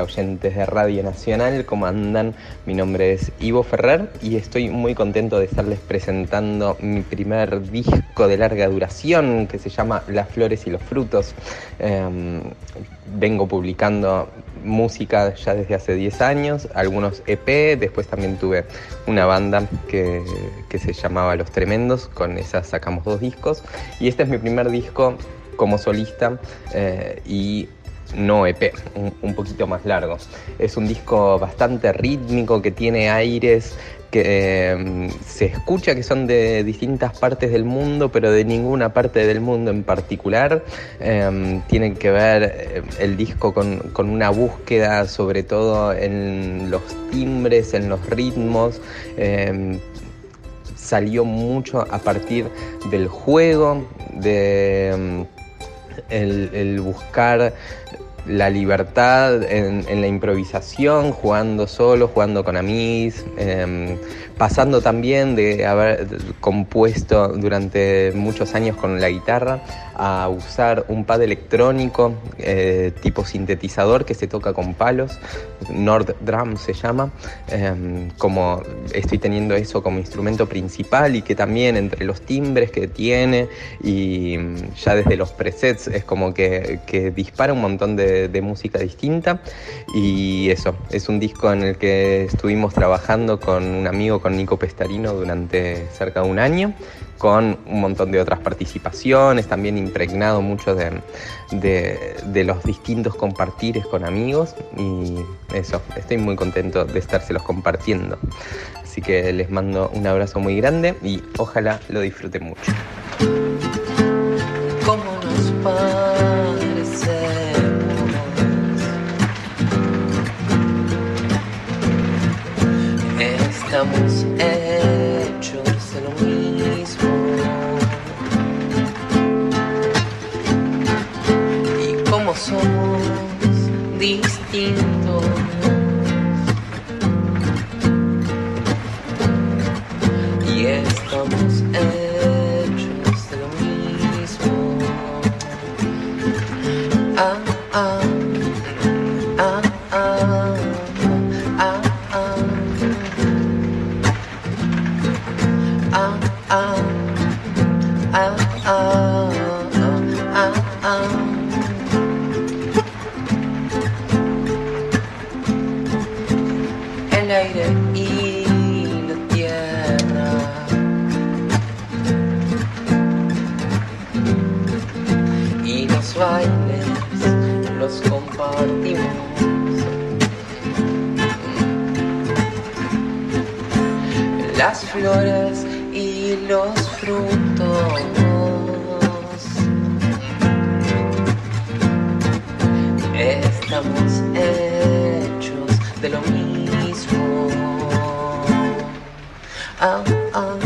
Speaker 17: oyentes de Radio Nacional, ¿cómo andan? Mi nombre es Ivo Ferrer y estoy muy contento de estarles presentando mi primer disco de larga duración que se llama Las Flores y los Frutos. Em, vengo publicando música ya desde hace 10 años, algunos EP, después también tuve una banda que, que se llamaba Los Tremendos, con esa sacamos dos discos y este es mi primer disco como solista eh, y no EP, un, un poquito más largo. Es un disco bastante rítmico que tiene aires que eh, se escucha que son de distintas partes del mundo, pero de ninguna parte del mundo en particular. Eh, tiene que ver eh, el disco con, una búsqueda sobre todo en los timbres, en los ritmos. eh, salió mucho a partir del juego, de el buscar la libertad en, la improvisación, jugando solo, jugando con amigos, em, pasando también de haber compuesto durante muchos años con la guitarra a usar un pad electrónico eh, tipo sintetizador que se toca con palos, Nord Drum se llama, em, como estoy teniendo eso como instrumento principal y que también entre los timbres que tiene y ya desde los presets es como que dispara un montón de, de música distinta y eso, es un disco en el que estuvimos trabajando con un amigo, con Nico Pestarino durante cerca de un año con un montón de otras participaciones, también impregnado mucho de, de, los distintos compartires con amigos y eso, estoy muy contento de estárselos compartiendo. Así que les mando un abrazo muy grande y ojalá lo disfruten mucho.
Speaker 18: ¿Cómo nos comes Las flores y los frutos. Estamos hechos de lo mismo. Ah, ah,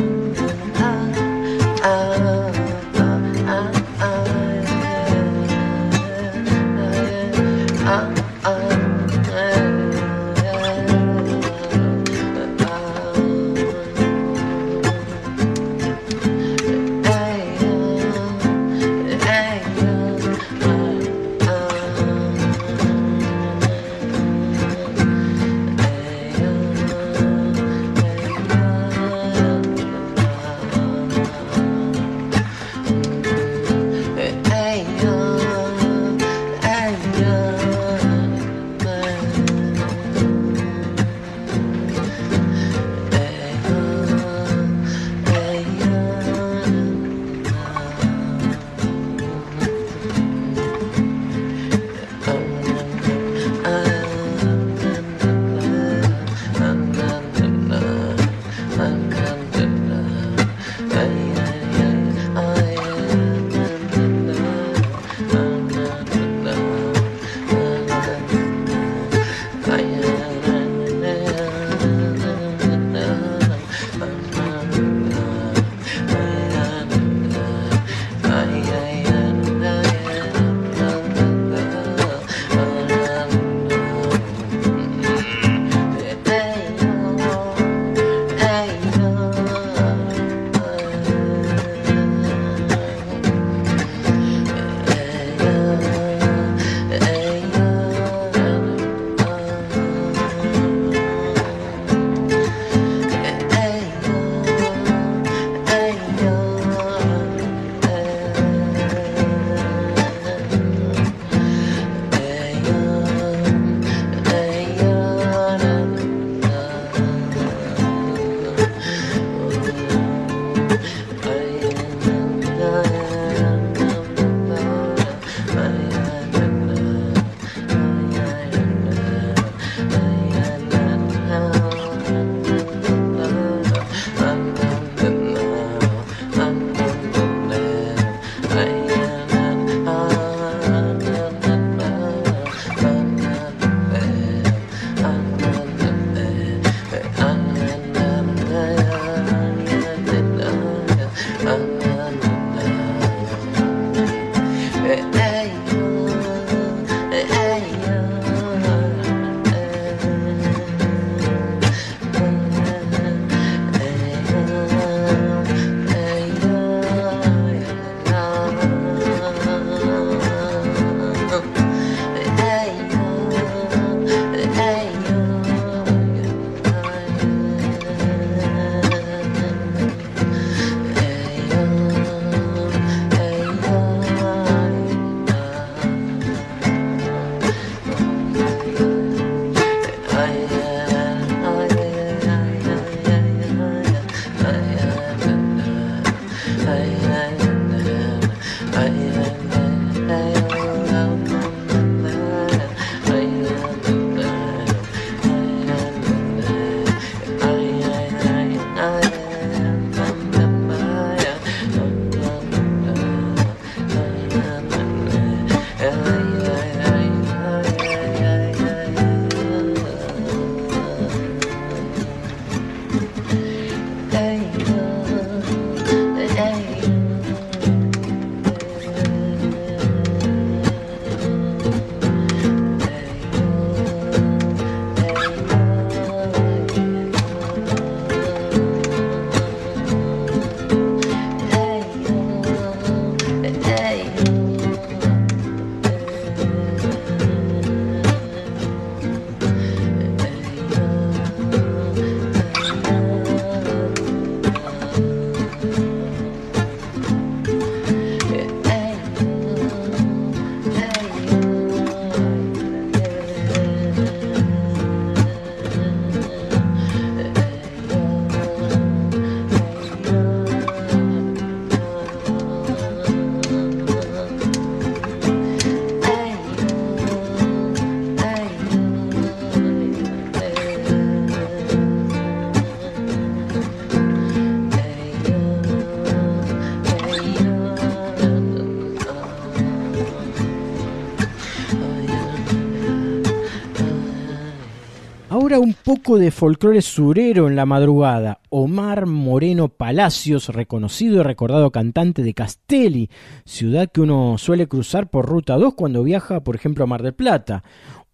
Speaker 2: poco de folclore surero en la madrugada. Omar Moreno Palacios, reconocido y recordado cantante de Castelli, ciudad que uno suele cruzar por Ruta 2 cuando viaja, por ejemplo, a Mar del Plata.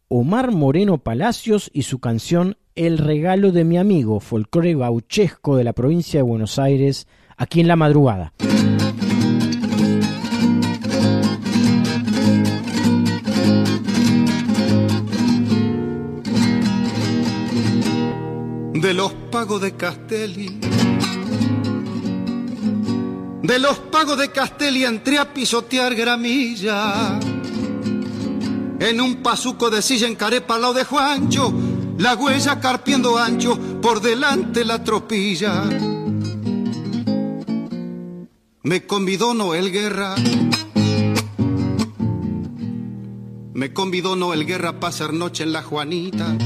Speaker 2: Omar Moreno Palacios y su canción El regalo de mi amigo, folclore gauchesco de la provincia de Buenos Aires, aquí en la madrugada.
Speaker 19: De los pagos de Castelli. De los pagos de Castelli entré a pisotear gramilla. En un pasuco de silla encaré para lado de Juancho, la huella carpiendo ancho, por delante la tropilla. Me convidó Noel Guerra. Me convidó Noel Guerra a pasar noche en la Juanita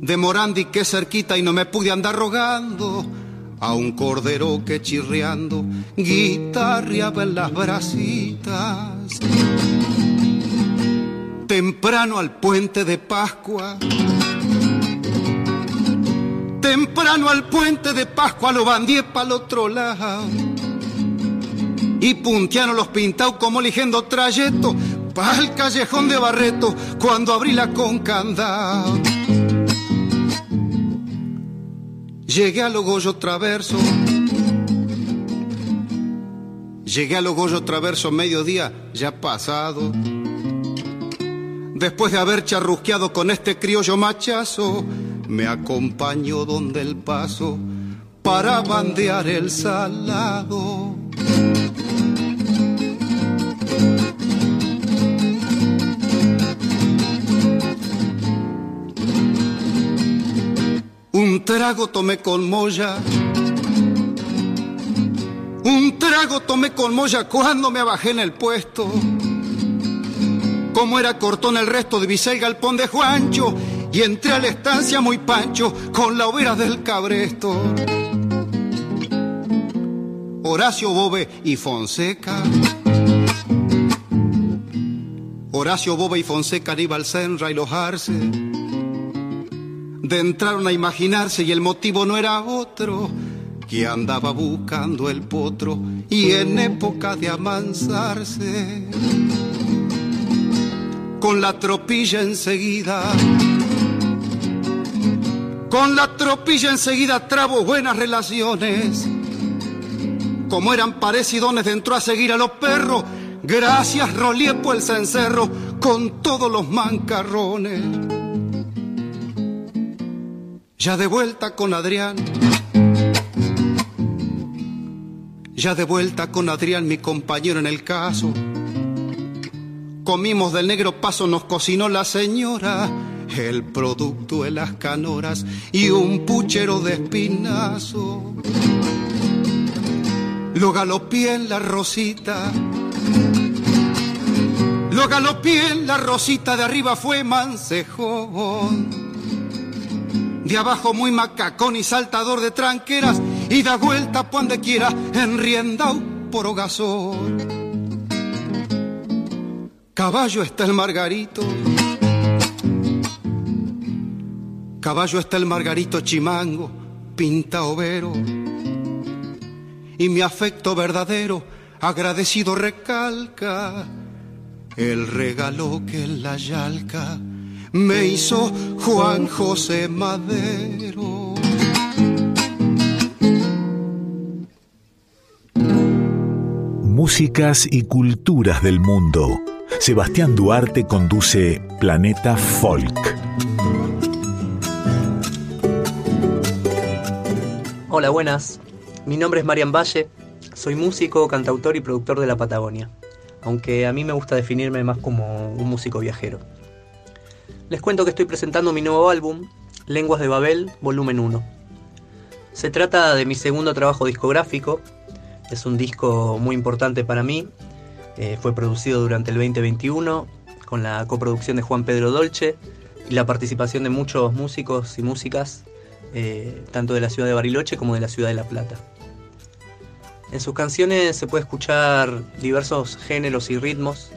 Speaker 19: de Morandi que cerquita y no me pude andar rogando a un cordero que chirriando guitarreaba en las brasitas. Temprano al puente de Pascua, temprano al puente de Pascua lo bandié para otro lado. Y puntearon los pintados como eligiendo trayecto para el callejón de Barreto cuando abrí la con candado. Llegué a Logollo Traverso. Llegué a Logollo Traverso mediodía ya pasado. Después de haber charrusqueado con este criollo machazo, me acompañó donde el paso para bandear el salado. Trago tomé con moya. Un trago tomé con moya cuando me bajé en el puesto. Como era cortón el resto, divisé el galpón de Juancho y entré a la estancia muy pancho con la hoguera del cabresto. Horacio Bobe y Fonseca. Horacio Bobe y Fonseca, Aníbal Senra y los entraron a imaginarse y el motivo no era otro que andaba buscando el potro y en época de amansarse. Con la tropilla enseguida con la tropilla enseguida trabo buenas relaciones. Como eran parecidones entró a seguir a los perros. Gracias Roliepo el cencerro con todos los mancarrones ya de vuelta con Adrián. Ya de vuelta con Adrián, mi compañero en el caso. Comimos del negro paso, nos cocinó la señora. El producto de las canoras y un puchero de espinazo. Lo galopié en la rosita. Lo galopié en la rosita, de arriba fue mancejón de abajo muy macacón y saltador de tranqueras y da vuelta por donde quiera enriendao por hogazón. Caballo está el margarito, caballo está el margarito chimango, pinta overo, y mi afecto verdadero, agradecido recalca el regalo que la yalca me hizo Juan José Madero.
Speaker 1: Músicas y culturas del mundo. Sebastián Duarte conduce Planeta Folk.
Speaker 20: Hola, buenas. Mi nombre es Marian Valle. Soy músico, cantautor y productor de la Patagonia. Aunque a mí me gusta definirme más como un músico viajero. Les cuento que estoy presentando mi nuevo álbum, Lenguas de Babel, volumen 1. Se trata de mi segundo trabajo discográfico, es un disco muy importante para mí, eh, fue producido durante el 2021 con la coproducción de Juan Pedro Dolce y la participación de muchos músicos y músicas, eh, tanto de la ciudad de Bariloche como de la ciudad de La Plata. En sus canciones se puede escuchar diversos géneros y ritmos,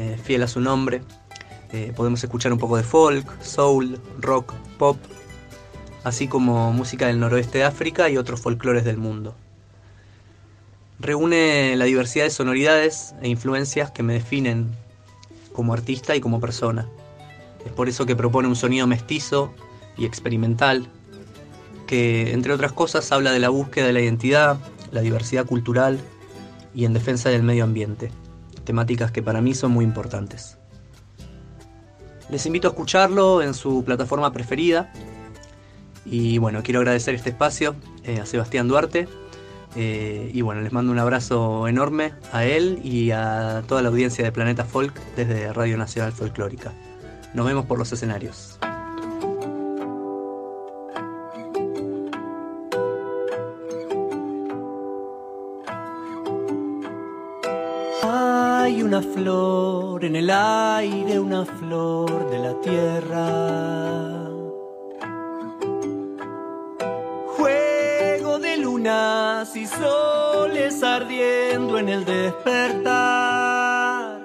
Speaker 20: eh, fiel a su nombre, Eh, podemos escuchar un poco de folk, soul, rock, pop, así como música del noroeste de África y otros folclores del mundo. Reúne la diversidad de sonoridades e influencias que me definen como artista y como persona. Es por eso que propone un sonido mestizo y experimental, que entre otras cosas habla de la búsqueda de la identidad, la diversidad cultural y en defensa del medio ambiente, temáticas que para mí son muy importantes. Les invito a escucharlo en su plataforma preferida y bueno, quiero agradecer este espacio eh, a Sebastián Duarte eh, y bueno, les mando un abrazo enorme a él y a toda la audiencia de Planeta Folk desde Radio Nacional Folclórica. Nos vemos por los escenarios.
Speaker 8: Una flor en el aire, una flor de la tierra. Juego de lunas y soles ardiendo en el despertar.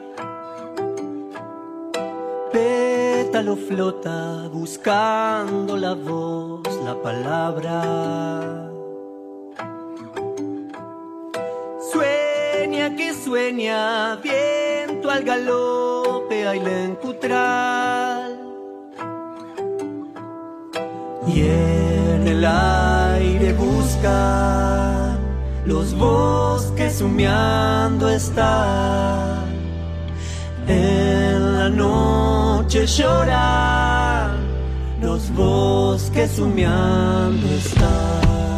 Speaker 8: Pétalo flota buscando la voz, la palabra. Que sueña, viento al galope, al encutral. Y en el aire busca los bosques humeando están. En la noche lloran los bosques humeando están.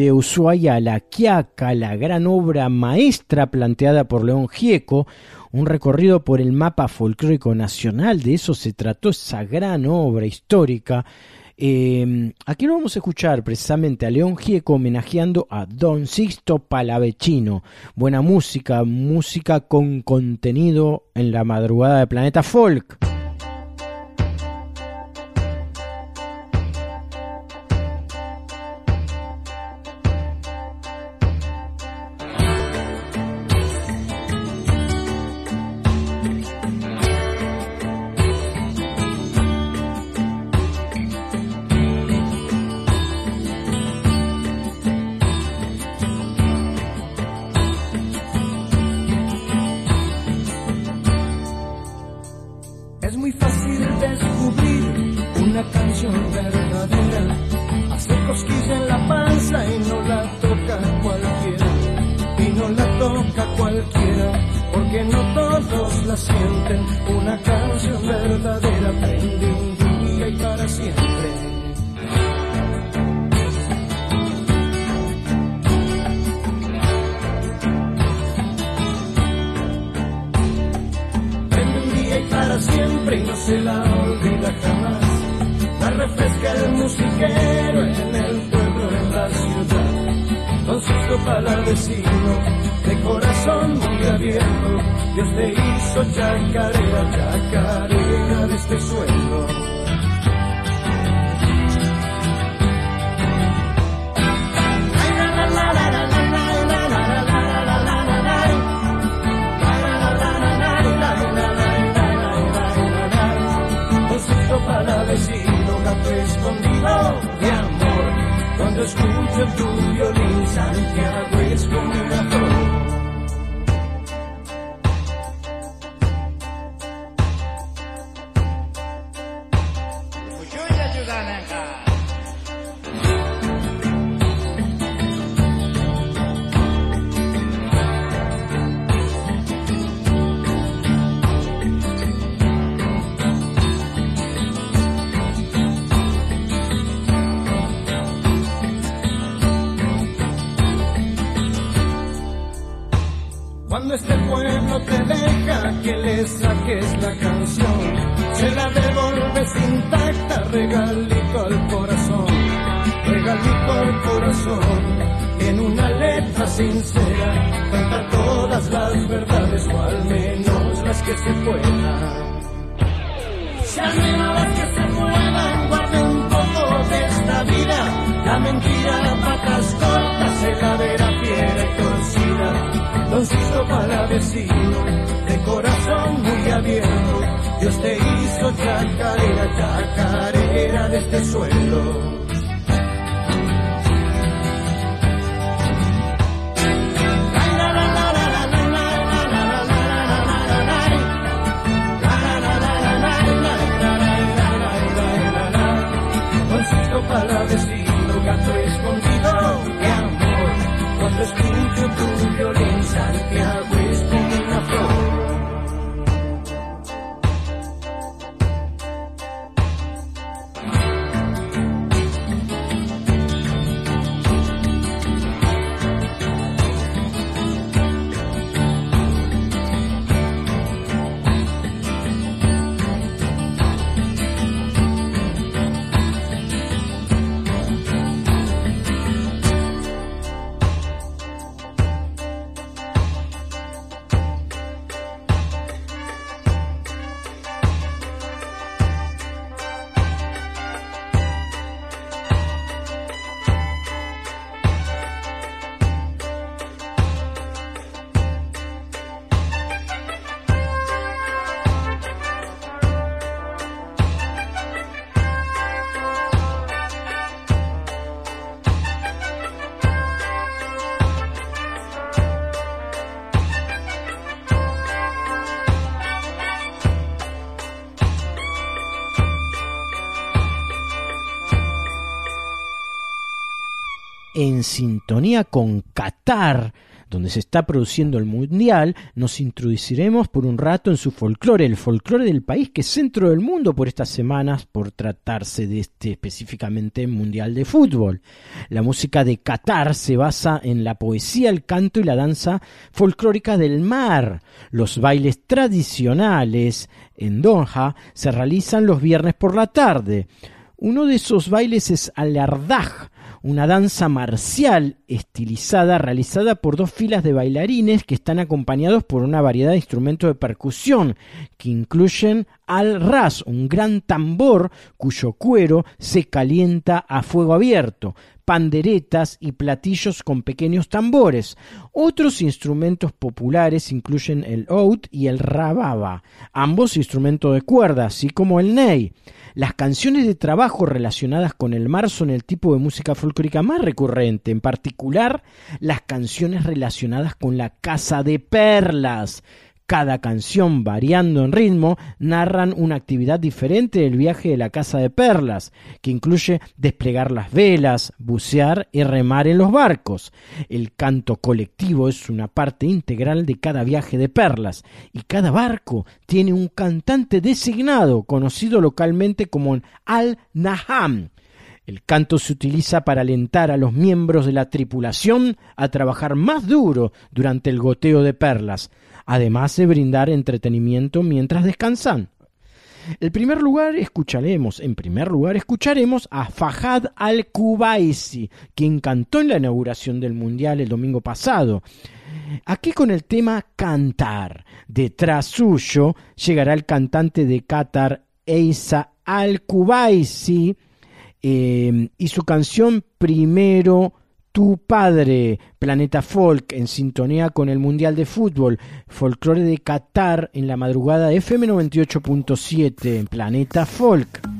Speaker 8: De
Speaker 2: Ushuaia La Quiaca, la gran obra maestra planteada por León Gieco, un recorrido por el mapa folclórico nacional, de eso se trató esa gran obra histórica, Eh, aquí lo vamos a escuchar precisamente a León Gieco homenajeando a Don Sixto Palavecino. Buena música, música con contenido en la madrugada de Planeta Folk.
Speaker 21: Siempre. Prende un día y para siempre y no se la olvida jamás. La refresca el musiquero en el pueblo, en la ciudad. Don Sisto Palavecino, de corazón muy abierto, Dios te hizo chacarera, chacarera de este suelo. Escucho tu violín, Santiago es como una en
Speaker 2: sintonía con Qatar, donde se está produciendo el Mundial, nos introduciremos por un rato en su folclore, el folclore del país que es centro del mundo por estas semanas, por tratarse de este específicamente Mundial de Fútbol. La música de Qatar se basa en la poesía, el canto y la danza folclórica del mar. Los bailes tradicionales en Doha se realizan los viernes por la tarde Uno de esos bailes es Alardaj, una danza marcial estilizada realizada por dos filas de bailarines que están acompañados por una variedad de instrumentos de percusión que incluyen al ras, un gran tambor cuyo cuero se calienta a fuego abierto, panderetas y platillos con pequeños tambores. Otros instrumentos populares incluyen el oud y el rababa, ambos instrumentos de cuerda, así como el ney. Las canciones de trabajo relacionadas con el mar son el tipo de música folclórica más recurrente, en particular las canciones relacionadas con la caza de perlas. Cada canción, variando en ritmo, narran una actividad diferente del viaje de la casa de perlas, que incluye desplegar las velas, bucear y remar en los barcos. El canto colectivo es una parte integral de cada viaje de perlas, y cada barco tiene un cantante designado, conocido localmente como Al-Naham. El canto se utiliza para alentar a los miembros de la tripulación a trabajar más duro durante el goteo de perlas, además de brindar entretenimiento mientras descansan. El primer lugar escucharemos, en primer lugar escucharemos a Fahad Al-Kubaisi, quien cantó en la inauguración del Mundial el domingo pasado. Aquí con el tema Cantar. Detrás suyo llegará el cantante de Qatar, Eisa Al-Kubaisi, eh, y su canción Primero tu padre, Planeta Folk, en sintonía con el Mundial de Fútbol, Folclore de Qatar en la madrugada FM 98.7, en Planeta Folk.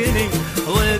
Speaker 22: beginning
Speaker 8: with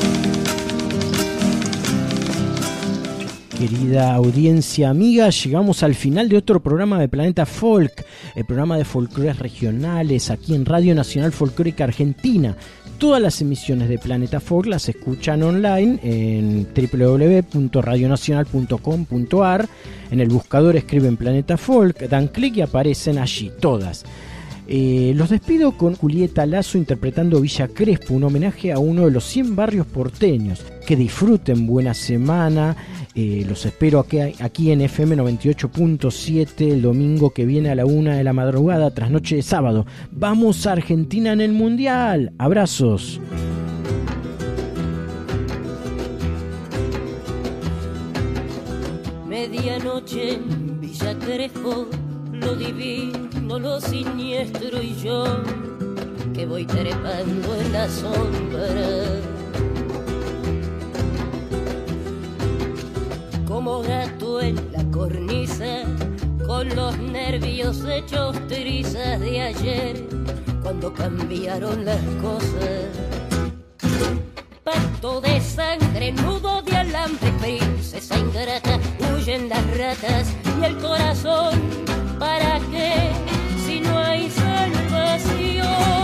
Speaker 2: Querida audiencia amiga, llegamos al final de otro programa de Planeta Folk, el programa de folclores regionales aquí en Radio Nacional Folclórica Argentina. Todas las emisiones de Planeta Folk las escuchan online en www.radionacional.com.ar. En el buscador escriben Planeta Folk, dan clic y aparecen allí todas. Eh, los despido con Julieta Lazo interpretando Villa Crespo, un homenaje a uno de los 100 barrios porteños. Que disfruten, buena semana. Eh, los espero aquí, en FM 98.7 el domingo que viene a la una de la madrugada, tras noche de sábado. Vamos a Argentina en el Mundial. Abrazos.
Speaker 23: Medianoche en Villa Crespo, lo divino, lo siniestro y yo que voy trepando en la sombra. Como gato en la cornisa, con los nervios hechos trizas de ayer, cuando cambiaron las cosas. Pacto de sangre, nudo de alambre, princesa ingrata, huyen las ratas y el corazón, ¿para qué? Si no hay salvación,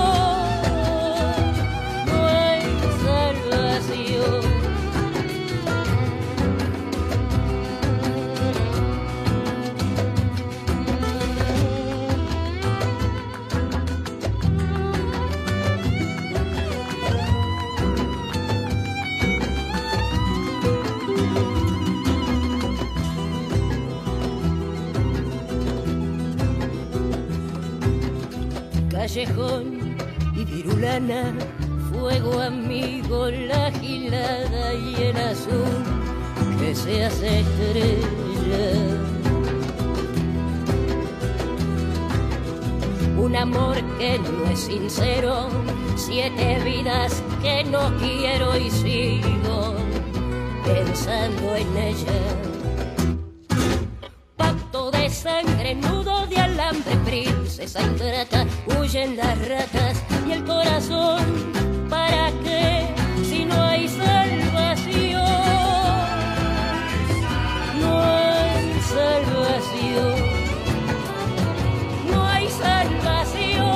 Speaker 23: callejón y virulana, fuego amigo, la gilada y el azul que se hace estrella. Un amor que no es sincero, siete vidas que no quiero y sigo pensando en ella de sangre, nudo de alambre, princesa ingrata, huyen las ratas y el corazón, ¿para qué? Si no hay salvación, no hay salvación, no hay salvación.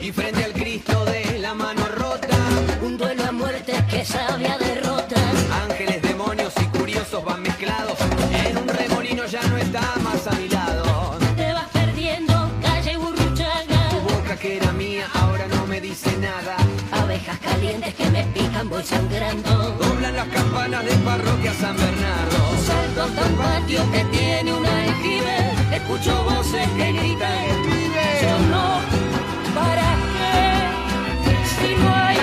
Speaker 24: Y frente al Cristo de la mano rota,
Speaker 23: Un duelo a muerte que sabe orejas calientes que me pican voy sangrando.
Speaker 24: Doblan las campanas de parroquia San Bernardo.
Speaker 23: Salto hasta patio que tiene un aljibe. Escucho voces que gritan. Yo no, ¿para qué? Si no hay